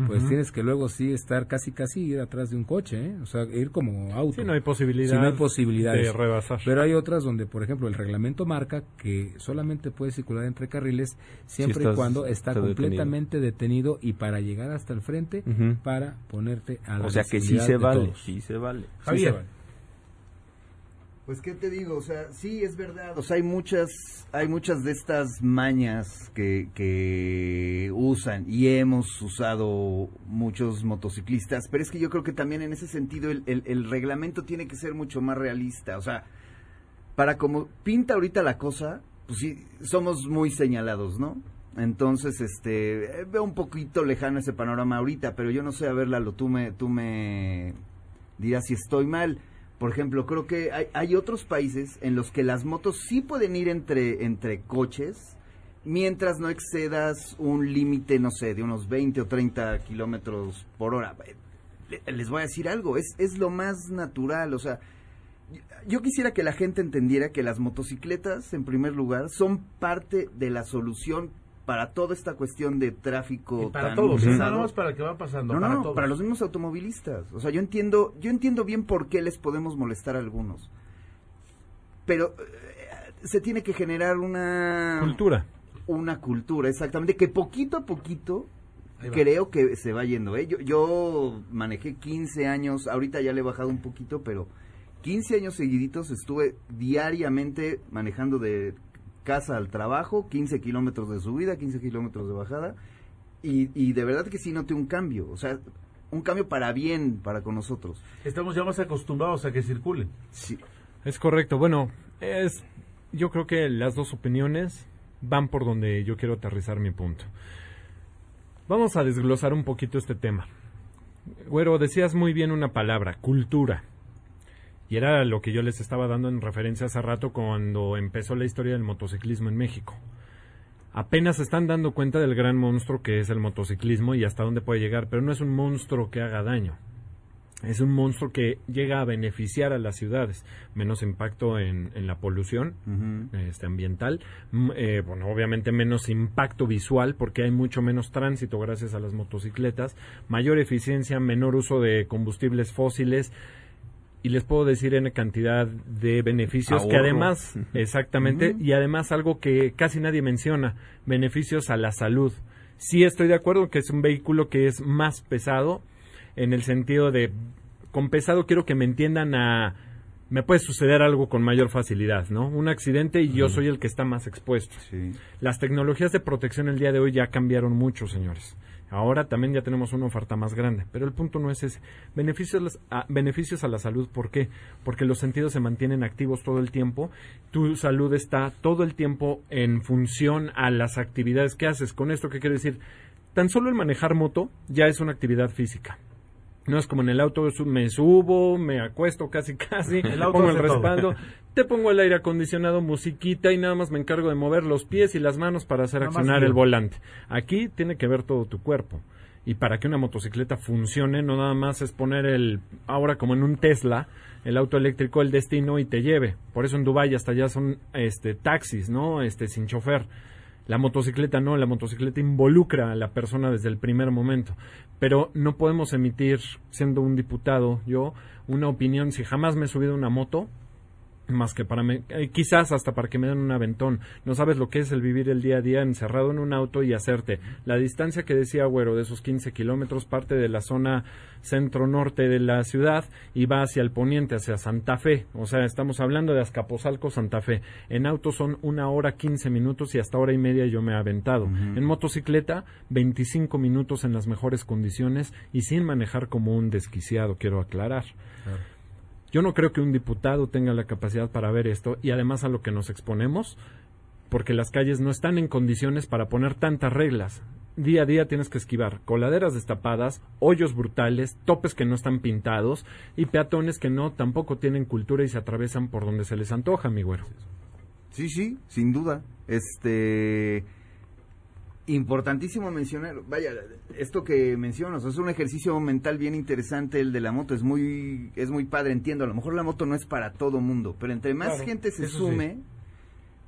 Speaker 5: pues tienes que luego sí estar casi casi ir atrás de un coche, ¿eh? o sea, ir como auto.
Speaker 3: Sí, no hay posibilidad
Speaker 5: Sí, no hay posibilidades.
Speaker 3: de rebasar.
Speaker 5: Pero hay otras donde, por ejemplo, el reglamento marca que solamente puede circular entre carriles siempre y
Speaker 9: estás-
Speaker 5: cuando está
Speaker 9: está
Speaker 5: completamente detenido. y para llegar hasta el frente para ponerte a la
Speaker 9: O sea que sí se
Speaker 5: de
Speaker 9: vale,
Speaker 5: todos.
Speaker 9: sí se vale.
Speaker 5: Sí se
Speaker 2: Javier.
Speaker 5: vale.
Speaker 4: Pues qué te digo, o sea, sí es verdad, o sea, hay muchas, hay muchas de estas mañas que, que usan y hemos usado muchos motociclistas, pero es que yo creo que también en ese sentido el, reglamento tiene que ser mucho más realista, o sea, para como pinta ahorita la cosa, pues sí, somos muy señalados, ¿no? Entonces, este, veo un poquito lejano ese panorama ahorita, pero yo no sé, a ver, Lalo, tú me, tú me dirás si estoy mal. Por ejemplo, creo que hay, otros países en los que las motos sí pueden ir entre, entre coches mientras no excedas un límite, no sé, de unos 20 o 30 kilómetros por hora. Eh, le- Les voy a decir algo, es, es lo más natural, o sea, yo quisiera que la gente entendiera que las motocicletas, en primer lugar, son parte de la solución para toda esta cuestión de tráfico
Speaker 2: Y para
Speaker 4: tan
Speaker 2: todos,
Speaker 4: pesado.
Speaker 2: nada más para el que va pasando.
Speaker 4: No, no,
Speaker 2: para
Speaker 4: no,
Speaker 2: todos.
Speaker 4: para los mismos automovilistas. O sea, yo entiendo, yo entiendo bien por qué les podemos molestar a algunos. Pero eh, se tiene que generar una
Speaker 3: Cultura.
Speaker 4: una cultura, exactamente, que poquito a poquito creo que se va yendo. ¿eh? Yo, yo manejé 15 años, ahorita ya le he bajado un poquito, pero 15 años seguiditos estuve diariamente manejando de casa al trabajo, 15 kilómetros de subida, 15 kilómetros de bajada, y, y de verdad que sí noté un cambio, o sea, un cambio para bien para con nosotros.
Speaker 2: Estamos ya más acostumbrados a que circulen.
Speaker 4: Sí.
Speaker 3: Es correcto. Bueno, es yo creo que las dos opiniones van por donde yo quiero aterrizar mi punto. Vamos a desglosar un poquito este tema. Güero, decías muy bien una palabra, cultura. Y era lo que yo les estaba dando en referencia hace rato cuando empezó la historia del motociclismo en México. Apenas se están dando cuenta del gran monstruo que es el motociclismo y hasta dónde puede llegar, pero no es un monstruo que haga daño. Es un monstruo que llega a beneficiar a las ciudades, menos impacto en, en la polución este, ambiental, eh, bueno, obviamente menos impacto visual porque hay mucho menos tránsito gracias a las motocicletas, mayor eficiencia, menor uso de combustibles fósiles y les puedo decir en cantidad de beneficios que además, exactamente, y además algo que casi nadie menciona, beneficios a la salud. Sí estoy de acuerdo que es un vehículo que es más pesado, en el sentido de, con pesado quiero que me entiendan a, me puede suceder algo con mayor facilidad, ¿no? Un accidente y yo soy el que está más expuesto. Las tecnologías de protección el día de hoy ya cambiaron mucho, señores. Ahora también ya tenemos una oferta más grande, pero el punto no es ese. Beneficios, a las- a, beneficios a la salud, ¿por qué? Porque los sentidos se mantienen activos todo el tiempo. Tu salud está todo el tiempo en función a las actividades que haces. Con esto, ¿qué quiero decir? Tan solo el manejar moto ya es una actividad física. No es como en el auto, me subo, me acuesto casi casi, *laughs*
Speaker 2: El auto
Speaker 3: pongo el
Speaker 2: todo.
Speaker 3: respaldo, *laughs* te pongo el aire acondicionado, musiquita y nada más me encargo de mover los pies y las manos para hacer
Speaker 2: Nada
Speaker 3: accionar el volante. Aquí tiene que ver todo tu cuerpo. Y para que una motocicleta funcione, no nada más es poner el, ahora como en un Tesla, el auto eléctrico, el destino y te lleve. Por eso en Dubái hasta allá son este taxis, ¿no? Este sin chofer. La motocicleta no, la motocicleta involucra a la persona desde el primer momento. Pero no podemos emitir, siendo un diputado, yo, una opinión si jamás me he subido una moto, más que para me, eh, quizás hasta para que me den un aventón. No sabes lo que es el vivir el día a día encerrado en un auto y hacerte. La distancia que decía Güero de esos 15 kilómetros parte de la zona centro-norte de la ciudad y va hacia el poniente, hacia Santa Fe. O sea, estamos hablando de Azcapotzalco, Santa Fe. En auto son una hora 15 minutos y hasta hora y media yo me he aventado. En motocicleta, 25 minutos en las mejores condiciones y sin manejar como un desquiciado, quiero aclarar. Yo no creo que un diputado tenga la capacidad para ver esto y además a lo que nos exponemos, porque las calles no están en condiciones para poner tantas reglas. Día a día tienes que esquivar coladeras destapadas, hoyos brutales, topes que no están pintados y peatones que no tampoco tienen cultura y se atravesan por donde se les antoja, mi güero.
Speaker 4: Sí, sí, sin duda. Este importantísimo mencionar, vaya, esto que mencionas, es un ejercicio mental bien interesante el de la moto, es muy es muy padre, entiendo, a lo mejor la moto no es para todo mundo, pero entre más
Speaker 2: Claro,
Speaker 4: gente se
Speaker 2: eso sí.
Speaker 4: sume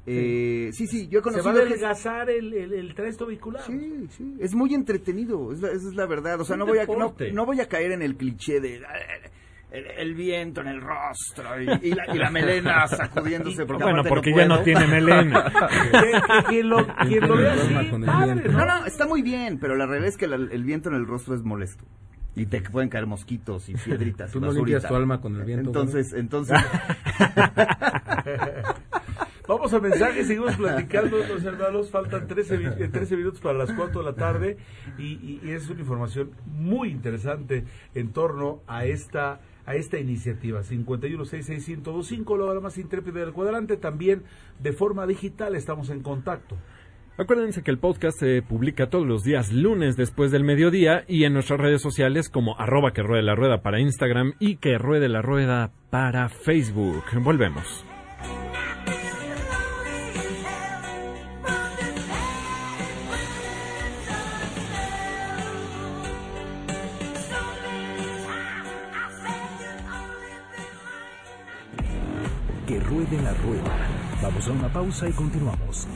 Speaker 4: eh, sí, sí, yo he
Speaker 2: Se va a
Speaker 4: conocido
Speaker 2: adelgazar el, el, el trayecto vehicular.
Speaker 4: Sí, sí, es muy entretenido, es la- esa es la verdad. O sea, no voy, a, no, no voy a caer en el cliché de "Ah, el, el viento en el rostro y, y la, y la melena sacudiéndose. Porque
Speaker 3: Bueno, porque
Speaker 4: no
Speaker 3: ya no tiene melena. *laughs*
Speaker 2: Que- que lo, quien lo vea así, padre,
Speaker 4: No, no, está muy bien, pero la realidad es que la- el viento en el rostro es molesto. Y te pueden caer mosquitos y piedritas. *laughs*
Speaker 5: Tú
Speaker 4: y
Speaker 5: no limpias tu alma con el viento,
Speaker 4: Entonces, entonces. *laughs*
Speaker 2: Vamos a mensajes, seguimos platicando, los hermanos. Faltan 13, mi- eh, 13 minutos para las 4 de la tarde y, y- y es una información muy interesante en torno a esta a esta iniciativa 5166125 la hora más intrépida del cuadrante también de forma digital estamos en contacto
Speaker 3: Acuérdense que el podcast se publica todos los días lunes después del mediodía y en nuestras redes sociales como arroba que ruede la rueda para Instagram y que ruede la rueda para Facebook. Volvemos.
Speaker 1: Ruede la rueda. Vamos a una pausa y continuamos.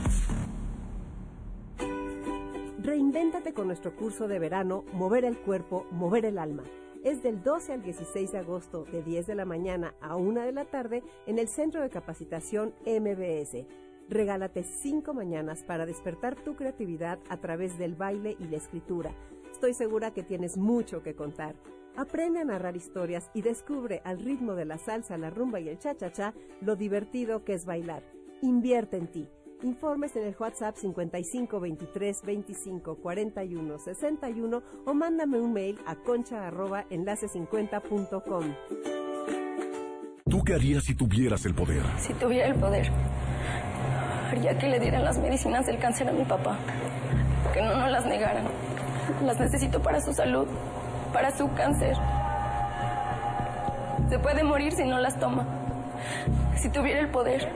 Speaker 19: Reinvéntate con nuestro curso de verano Mover el cuerpo, mover el alma. Es del 12 al 16 de agosto, de 10 de la mañana a 1 de la tarde, en el Centro de Capacitación MBS. Regálate 5 mañanas para despertar tu creatividad a través del baile y la escritura. Estoy segura que tienes mucho que contar. Aprende a narrar historias y descubre al ritmo de la salsa, la rumba y el cha-cha-cha lo divertido que es bailar. Invierte en ti. Informes en el WhatsApp 55 23 25 41 61 o mándame un mail a concha arroba enlace50.com.
Speaker 20: ¿Tú qué harías si tuvieras el poder?
Speaker 21: Si tuviera el poder, haría que le dieran las medicinas del cáncer a mi papá. Que no nos las negaran. Las necesito para su salud, para su cáncer. Se puede morir si no las toma. Si tuviera el poder,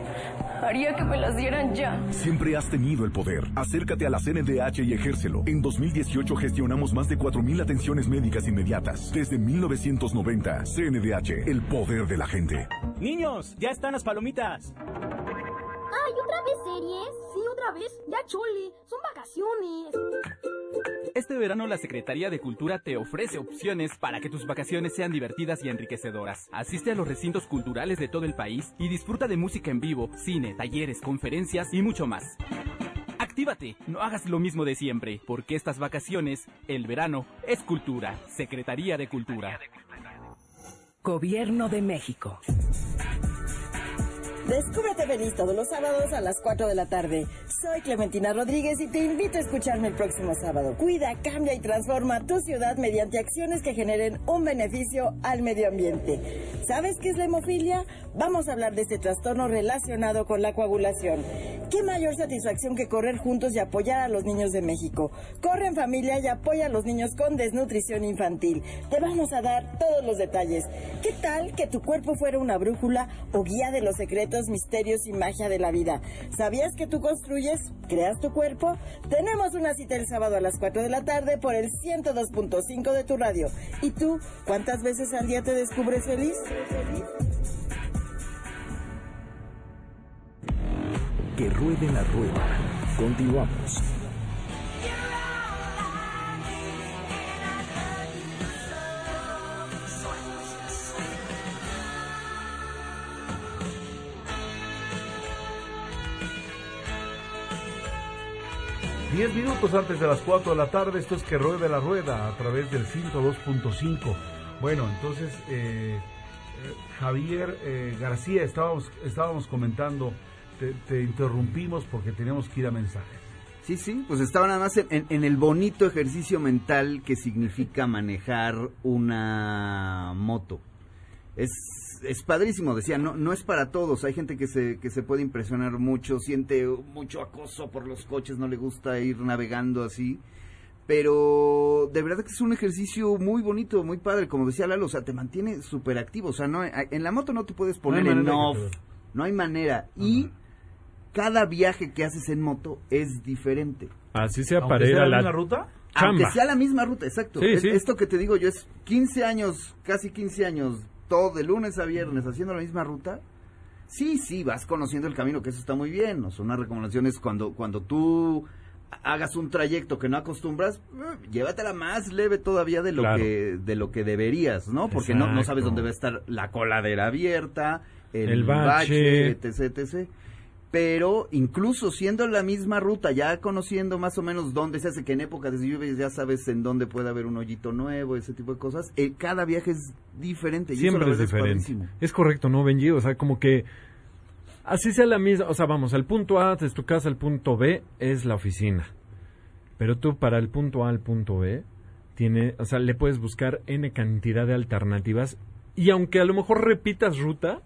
Speaker 21: haría que me las dieran ya.
Speaker 20: Siempre has tenido el poder. Acércate a la CNDH y ejércelo. En 2018 gestionamos más de 4.000 atenciones médicas inmediatas. Desde 1990, CNDH, el poder de la gente.
Speaker 22: Niños, ya están las palomitas.
Speaker 23: Ay, ¿otra vez series? Sí, otra vez. Ya chole. Son vacaciones.
Speaker 11: Este verano la Secretaría de Cultura te ofrece opciones para que tus vacaciones sean divertidas y enriquecedoras. Asiste a los recintos culturales de todo el país y disfruta de música en vivo, cine, talleres, conferencias y mucho más. Actívate, no hagas lo mismo de siempre, porque estas vacaciones, el verano, es cultura. Secretaría de Cultura.
Speaker 16: Gobierno de México.
Speaker 24: Descúbrete feliz todos los sábados a las 4 de la tarde. Soy Clementina Rodríguez y te invito a escucharme el próximo sábado. Cuida, cambia y transforma tu ciudad mediante acciones que generen un beneficio al medio ambiente. ¿Sabes qué es la hemofilia? Vamos a hablar de este trastorno relacionado con la coagulación. ¿Qué mayor satisfacción que correr juntos y apoyar a los niños de México? Corre en familia y apoya a los niños con desnutrición infantil. Te vamos a dar todos los detalles. ¿Qué tal que tu cuerpo fuera una brújula o guía de los secretos, misterios y magia de la vida? ¿Sabías que tú construyes, creas tu cuerpo? Tenemos una cita el sábado a las 4 de la tarde por el 102.5 de tu radio. ¿Y tú, cuántas veces al día te descubres feliz?
Speaker 1: Que ruede la rueda. Continuamos.
Speaker 2: Diez minutos antes de las 4 de la tarde, esto es que ruede la rueda a través del 102.5. Bueno, entonces, eh, eh, Javier eh, García, estábamos, estábamos comentando, te, te interrumpimos porque teníamos que ir a mensajes.
Speaker 4: Sí, sí, pues estaba nada más en- en el bonito ejercicio mental que significa manejar una moto. Es, es padrísimo, decía, no, no es para todos. Hay gente que se, que se puede impresionar mucho, siente mucho acoso por los coches, no le gusta ir navegando así. Pero de verdad que es un ejercicio muy bonito, muy padre, como decía Lalo, o sea, te mantiene súper activo. O sea, no, en la moto no te puedes
Speaker 2: No
Speaker 4: poner en
Speaker 2: manera que
Speaker 4: off, no hay manera. Y cada viaje que haces en moto es diferente.
Speaker 3: Así sea
Speaker 4: Aunque
Speaker 3: para ir
Speaker 4: sea
Speaker 3: a
Speaker 4: la ruta?
Speaker 3: chamba.
Speaker 4: Aunque sea la misma ruta, exacto.
Speaker 3: Sí,
Speaker 4: Es-
Speaker 3: sí.
Speaker 4: Esto que te digo yo es 15 años, casi 15 años, todo de lunes a viernes haciendo la misma ruta. Sí, sí, vas conociendo el camino, que eso está muy bien. O sea, una recomendación es cuando, cuando tú hagas un trayecto que no acostumbras, eh, llévatela más leve todavía de lo
Speaker 3: Claro.
Speaker 4: que de lo que deberías, ¿no? Porque no, no sabes dónde va a estar la coladera abierta, el,
Speaker 3: El bache.
Speaker 4: etc, etc. Pero incluso siendo la misma ruta, ya conociendo más o menos dónde se hace, que en época de lluvias ya sabes en dónde puede haber un hoyito nuevo, ese tipo de cosas, eh, cada viaje es diferente. y
Speaker 3: Siempre es diferente. Es correcto, ¿no, Benji? O sea, como que así sea la misma, o sea, vamos, el punto A de tu casa al punto B es la oficina. Pero tú para el punto A al punto B tiene, o sea, le puedes buscar n cantidad de alternativas y aunque a lo mejor repitas ruta,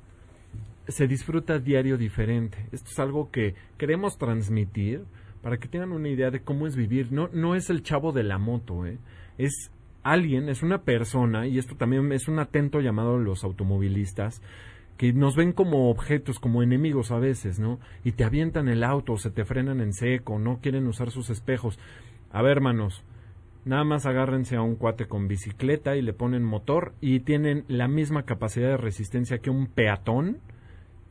Speaker 3: se disfruta diario diferente. Esto es algo que queremos transmitir para que tengan una idea de cómo es vivir. No, no es el chavo de la moto, ¿eh? es alguien, es una persona, y esto también es un atento llamado a los automovilistas, que nos ven como objetos, como enemigos a veces, ¿no? Y te avientan el auto, se te frenan en seco, no quieren usar sus espejos. A ver, hermanos, nada más agárrense a un cuate con bicicleta y le ponen motor y tienen la misma capacidad de resistencia que un peatón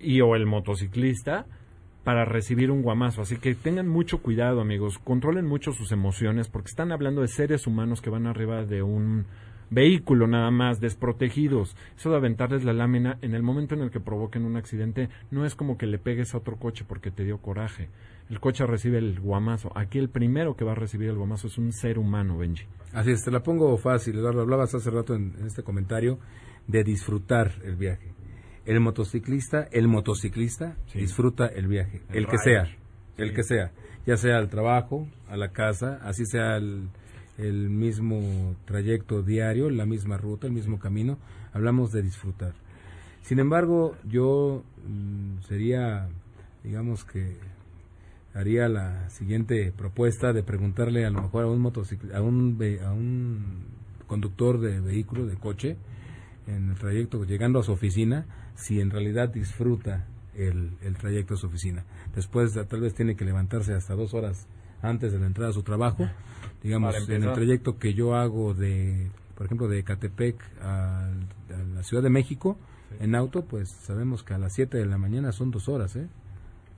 Speaker 3: y o el motociclista para recibir un guamazo. Así que tengan mucho cuidado, amigos. Controlen mucho sus emociones porque están hablando de seres humanos que van arriba de un vehículo nada más, desprotegidos. Eso de aventarles la lámina en el momento en el que provoquen un accidente no es como que le pegues a otro coche porque te dio coraje. El coche recibe el guamazo. Aquí el primero que va a recibir el guamazo es un ser humano, Benji.
Speaker 5: Así es, te la pongo fácil, Eduardo. Hablabas hace rato en, en este comentario de disfrutar el viaje. El motociclista, el motociclista disfruta el viaje,
Speaker 3: El
Speaker 5: el, que sea, el que sea, ya sea al trabajo, a la casa, así sea el, el mismo trayecto diario, la misma ruta, el mismo camino, hablamos de disfrutar. Sin embargo, yo mm, sería, digamos que haría la siguiente propuesta de preguntarle a lo mejor a un motocicl- a un a un conductor de vehículo de coche en el trayecto llegando a su oficina si en realidad disfruta el, el trayecto a su oficina. Después de- tal vez tiene que levantarse hasta dos horas antes de la entrada a su trabajo. Digamos en el trayecto que yo hago de por ejemplo de Catepec a, a la Ciudad de México en auto pues sabemos que a las 7 de la mañana son dos horas ¿eh?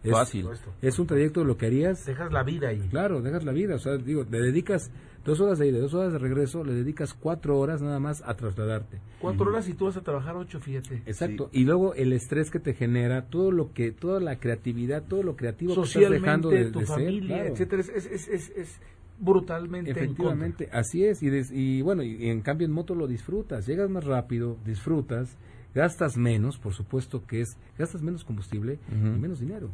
Speaker 5: Es,
Speaker 9: Fácil.
Speaker 5: Es un trayecto de lo que harías.
Speaker 2: Dejas la vida ahí.
Speaker 5: Claro, dejas la vida. O sea, digo, le dedicas dos horas de ida, dos horas de regreso, le dedicas cuatro horas nada más a trasladarte.
Speaker 2: Cuatro horas y tú vas a trabajar ocho, fíjate.
Speaker 5: Exacto. Y luego el estrés que te genera, todo lo que, toda la creatividad, todo lo creativo que estás dejando
Speaker 2: Socialmente,
Speaker 5: de,
Speaker 2: tu
Speaker 5: de ser,
Speaker 2: familia,
Speaker 5: claro.
Speaker 2: etcétera, es, es, es, es- es brutalmente en
Speaker 5: Efectivamente, así es. Y, des- y bueno, y en cambio en moto lo disfrutas, llegas más rápido, disfrutas, gastas menos, por supuesto que es, gastas menos combustible y menos dinero.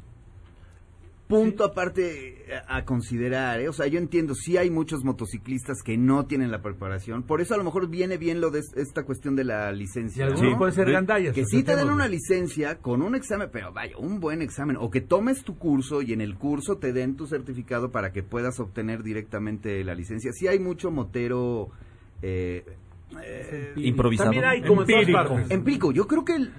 Speaker 4: Punto aparte eh, a considerar, ¿eh? o sea, yo entiendo, sí hay muchos motociclistas que no tienen la preparación, por eso a lo mejor viene bien lo de es- esta cuestión de la licencia.
Speaker 2: Y algunos
Speaker 4: ¿no?
Speaker 2: pueden ser gandallas,
Speaker 4: Que sí te den una licencia con un examen, pero vaya, un buen examen, o que tomes tu curso y en el curso te den tu certificado para que puedas obtener directamente la licencia. Sí hay mucho motero... Eh, eh,
Speaker 9: Improvisado.
Speaker 2: También hay como en
Speaker 4: Empírico.
Speaker 2: partes.
Speaker 4: Empírico. Yo creo que el-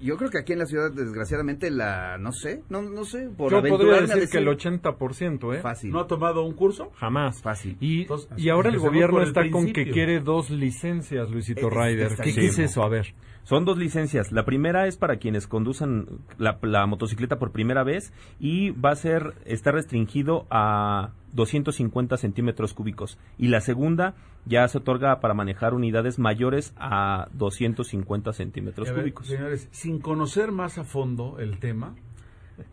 Speaker 4: yo creo que aquí en la ciudad desgraciadamente la no sé, no no sé, por
Speaker 3: Yo podría
Speaker 4: a
Speaker 3: decir que el
Speaker 4: decir-
Speaker 3: 80%, ¿eh?
Speaker 4: Fácil.
Speaker 2: ¿No ha tomado un curso?
Speaker 3: Jamás.
Speaker 4: Fácil.
Speaker 3: Y,
Speaker 2: Entonces,
Speaker 3: y ahora el gobierno
Speaker 2: el
Speaker 3: está con que quiere dos licencias, Luisito
Speaker 9: Es-
Speaker 3: Ryder. ¿Qué es eso? A ver.
Speaker 9: Son dos licencias. La primera es para quienes conduzcan la, la motocicleta por primera vez y va a ser, está restringido a 250 centímetros cúbicos. Y la segunda ya se otorga para manejar unidades mayores a 250 centímetros
Speaker 2: A ver,
Speaker 9: cúbicos.
Speaker 2: Señores, sin conocer más a fondo el tema,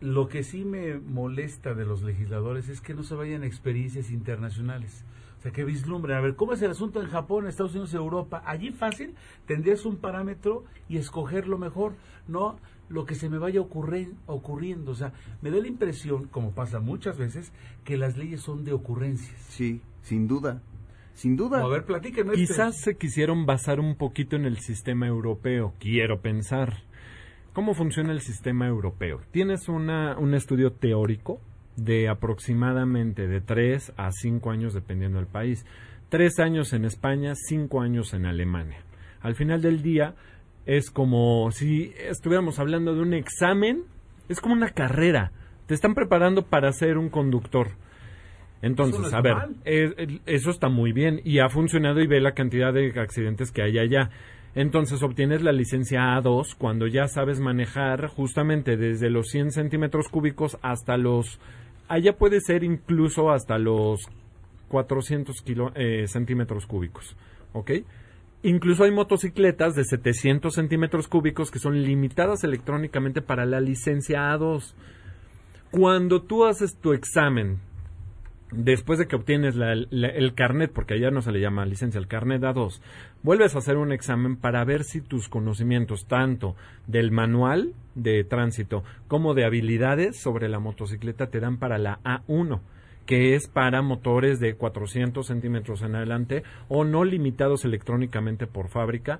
Speaker 2: lo que sí me molesta de los legisladores es que no se vayan a experiencias internacionales. O sea, que vislumbren, a ver, ¿cómo es el asunto en Japón, Estados Unidos, Europa? Allí fácil tendrías un parámetro y escoger lo mejor, no lo que se me vaya ocurren- ocurriendo. O sea, me da la impresión, como pasa muchas veces, que las leyes son de ocurrencias.
Speaker 4: Sí, sin duda. Sin duda.
Speaker 2: A ver, platíquenme. este.
Speaker 3: Quizás se quisieron basar un poquito en el sistema europeo, quiero pensar. ¿Cómo funciona el sistema europeo? Tienes una, un estudio teórico de aproximadamente de 3 a 5 años dependiendo del país. 3 años en España, 5 años en Alemania. Al final del día es como si estuviéramos hablando de un examen, es como una carrera. Te están preparando para ser un conductor. Entonces,
Speaker 2: Eso no
Speaker 3: a ver, eso está muy bien y ha funcionado y ve la cantidad de accidentes que hay allá. Entonces obtienes la licencia A2 cuando ya sabes manejar justamente desde los 100 centímetros cúbicos hasta los... Allá puede ser incluso hasta los 400 kilo- eh, centímetros cúbicos. ¿Ok? Incluso hay motocicletas de 700 centímetros cúbicos que son limitadas electrónicamente para la licencia A2. Cuando tú haces tu examen después de que obtienes la- el carnet, porque allá no se le llama licencia, el carnet A2, vuelves a hacer un examen para ver si tus conocimientos, tanto del manual de tránsito como de habilidades sobre la motocicleta, te dan para la A1 que es para motores de 400 centímetros en adelante o no limitados electrónicamente por fábrica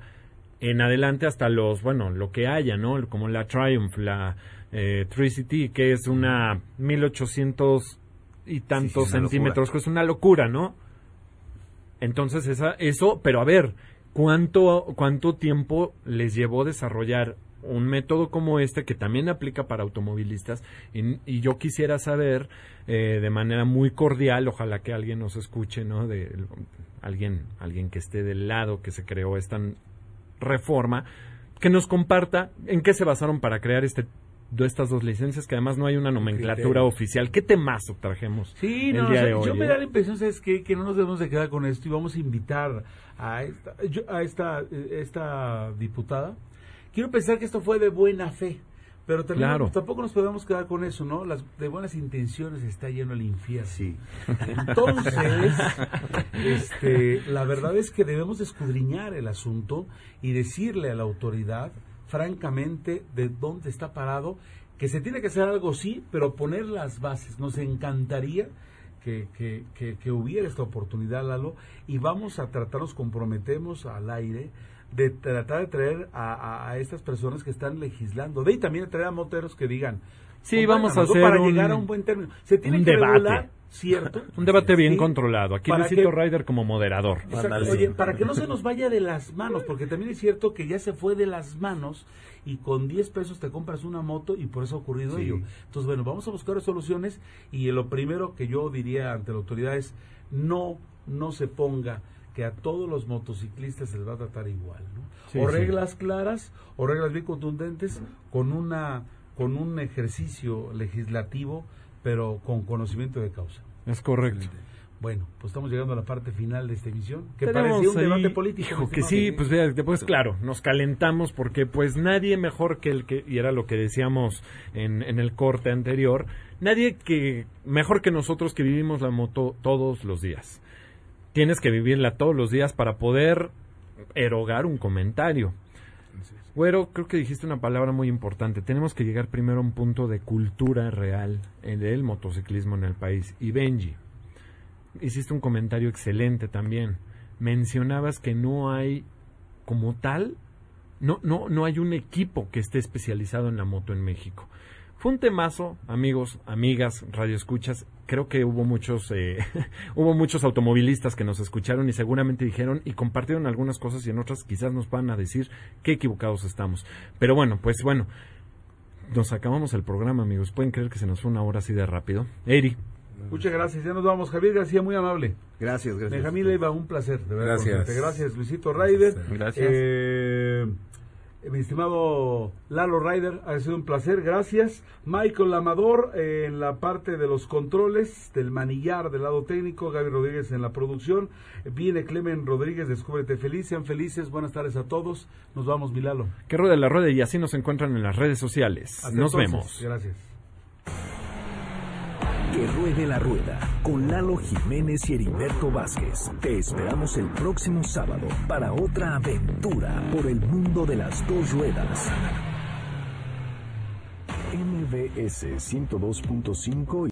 Speaker 3: en adelante hasta los, bueno, lo que haya, ¿no? Como la Triumph, la eh, Tricity, que es una 1800 y tantos centímetros, que es una locura, ¿no? Entonces, esa, eso, pero a ver, ¿cuánto, ¿cuánto tiempo les llevó desarrollar un método como este que también aplica para automovilistas? Y, y yo quisiera saber eh, de manera muy cordial, ojalá que alguien nos escuche, ¿no? De, alguien, alguien que esté del lado que se creó esta reforma, que nos comparta en qué se basaron para crear este de estas dos licencias, que además no hay una nomenclatura
Speaker 2: Criterio.
Speaker 3: oficial. ¿Qué temazo trajemos
Speaker 2: Sí,
Speaker 3: el
Speaker 2: no,
Speaker 3: día
Speaker 2: o sea,
Speaker 3: de hoy?
Speaker 2: yo me
Speaker 3: eh?
Speaker 2: da la impresión, ¿sabes qué? Que no nos debemos de quedar con esto y vamos a invitar a esta, yo- a esta, eh, esta diputada. Quiero pensar que esto fue de buena fe, pero también
Speaker 3: Claro.
Speaker 2: tampoco nos podemos quedar con eso, ¿no? Las de buenas intenciones está lleno el infierno.
Speaker 4: Sí.
Speaker 2: Entonces, *laughs* este, la verdad es que debemos escudriñar el asunto y decirle a la autoridad, francamente, de dónde está parado, que se tiene que hacer algo sí, pero poner las bases. Nos encantaría que, que, que, que hubiera esta oportunidad, Lalo, y vamos a tratar, nos comprometemos al aire de tratar de traer a, a- a estas personas que están legislando, de ahí también traer a moteros que digan,
Speaker 3: Sí, vamos a hacer
Speaker 2: para
Speaker 3: un-
Speaker 2: llegar a un buen término. Se tiene
Speaker 3: un
Speaker 2: que
Speaker 3: debate.
Speaker 2: regular, ¿cierto? *laughs*
Speaker 3: Un debate bien
Speaker 2: Sí.
Speaker 3: controlado. Aquí Luisito Ryder como moderador.
Speaker 2: Exacto. Oye, para que no se nos vaya de las manos, porque también es cierto que ya se fue de las manos y con 10 pesos te compras una moto y por eso ha ocurrido
Speaker 4: Sí.
Speaker 2: ello. Entonces, bueno, vamos a buscar soluciones y lo primero que yo diría ante la autoridad es no, no se ponga que a todos los motociclistas se les va a tratar igual, ¿no?
Speaker 3: Sí,
Speaker 2: o
Speaker 3: sí.
Speaker 2: reglas claras o reglas bien contundentes con una con un ejercicio legislativo, pero con conocimiento de causa.
Speaker 3: Es correcto.
Speaker 2: Bueno, pues estamos llegando a la parte final de esta emisión, que parecía un
Speaker 3: ahí-
Speaker 2: debate político.
Speaker 3: hijo, que sí, pues vea, después claro, nos calentamos porque pues nadie mejor que el que, y era lo que decíamos en, en el corte anterior, nadie que mejor que nosotros que vivimos la moto todos los días. Tienes que vivirla todos los días para poder erogar un comentario. Güero, creo que dijiste una palabra muy importante. Tenemos que llegar primero a un punto de cultura real del motociclismo en el país. Y Benji, hiciste un comentario excelente también. Mencionabas que no hay como tal, no, no, no hay un equipo que esté especializado en la moto en México. Fue un temazo, amigos, amigas, radioescuchas. Creo que hubo muchos, eh, *laughs* hubo muchos automovilistas que nos escucharon y seguramente dijeron y compartieron algunas cosas y en otras quizás nos van a decir qué equivocados estamos. Pero bueno, pues bueno, nos acabamos el programa, amigos. ¿Pueden creer que se nos fue una hora así de rápido? Eri,
Speaker 2: Muchas gracias, ya nos vamos. Javier García, muy amable.
Speaker 4: Gracias, gracias.
Speaker 2: Benjamín Leiva, un placer, de verdad. Gracias. Luisito Ryder.
Speaker 9: Gracias.
Speaker 2: Eh, mi estimado Lalo Ryder, ha sido un placer, gracias. Michael Amador eh, en la parte de los controles, del manillar del lado técnico, Gaby Rodríguez en la producción. Viene Clemen Rodríguez, Descúbrete Feliz, sean felices, buenas tardes a todos. Nos vamos, mi Lalo.
Speaker 3: que ruede la rueda y así nos encuentran en las redes sociales.
Speaker 2: Hasta
Speaker 3: nos
Speaker 2: entonces,
Speaker 3: vemos.
Speaker 2: Gracias.
Speaker 1: Que ruede la rueda con Lalo Jiménez y Heriberto Vázquez. Te esperamos el próximo sábado para otra aventura por el mundo de las dos ruedas. MBS 102.5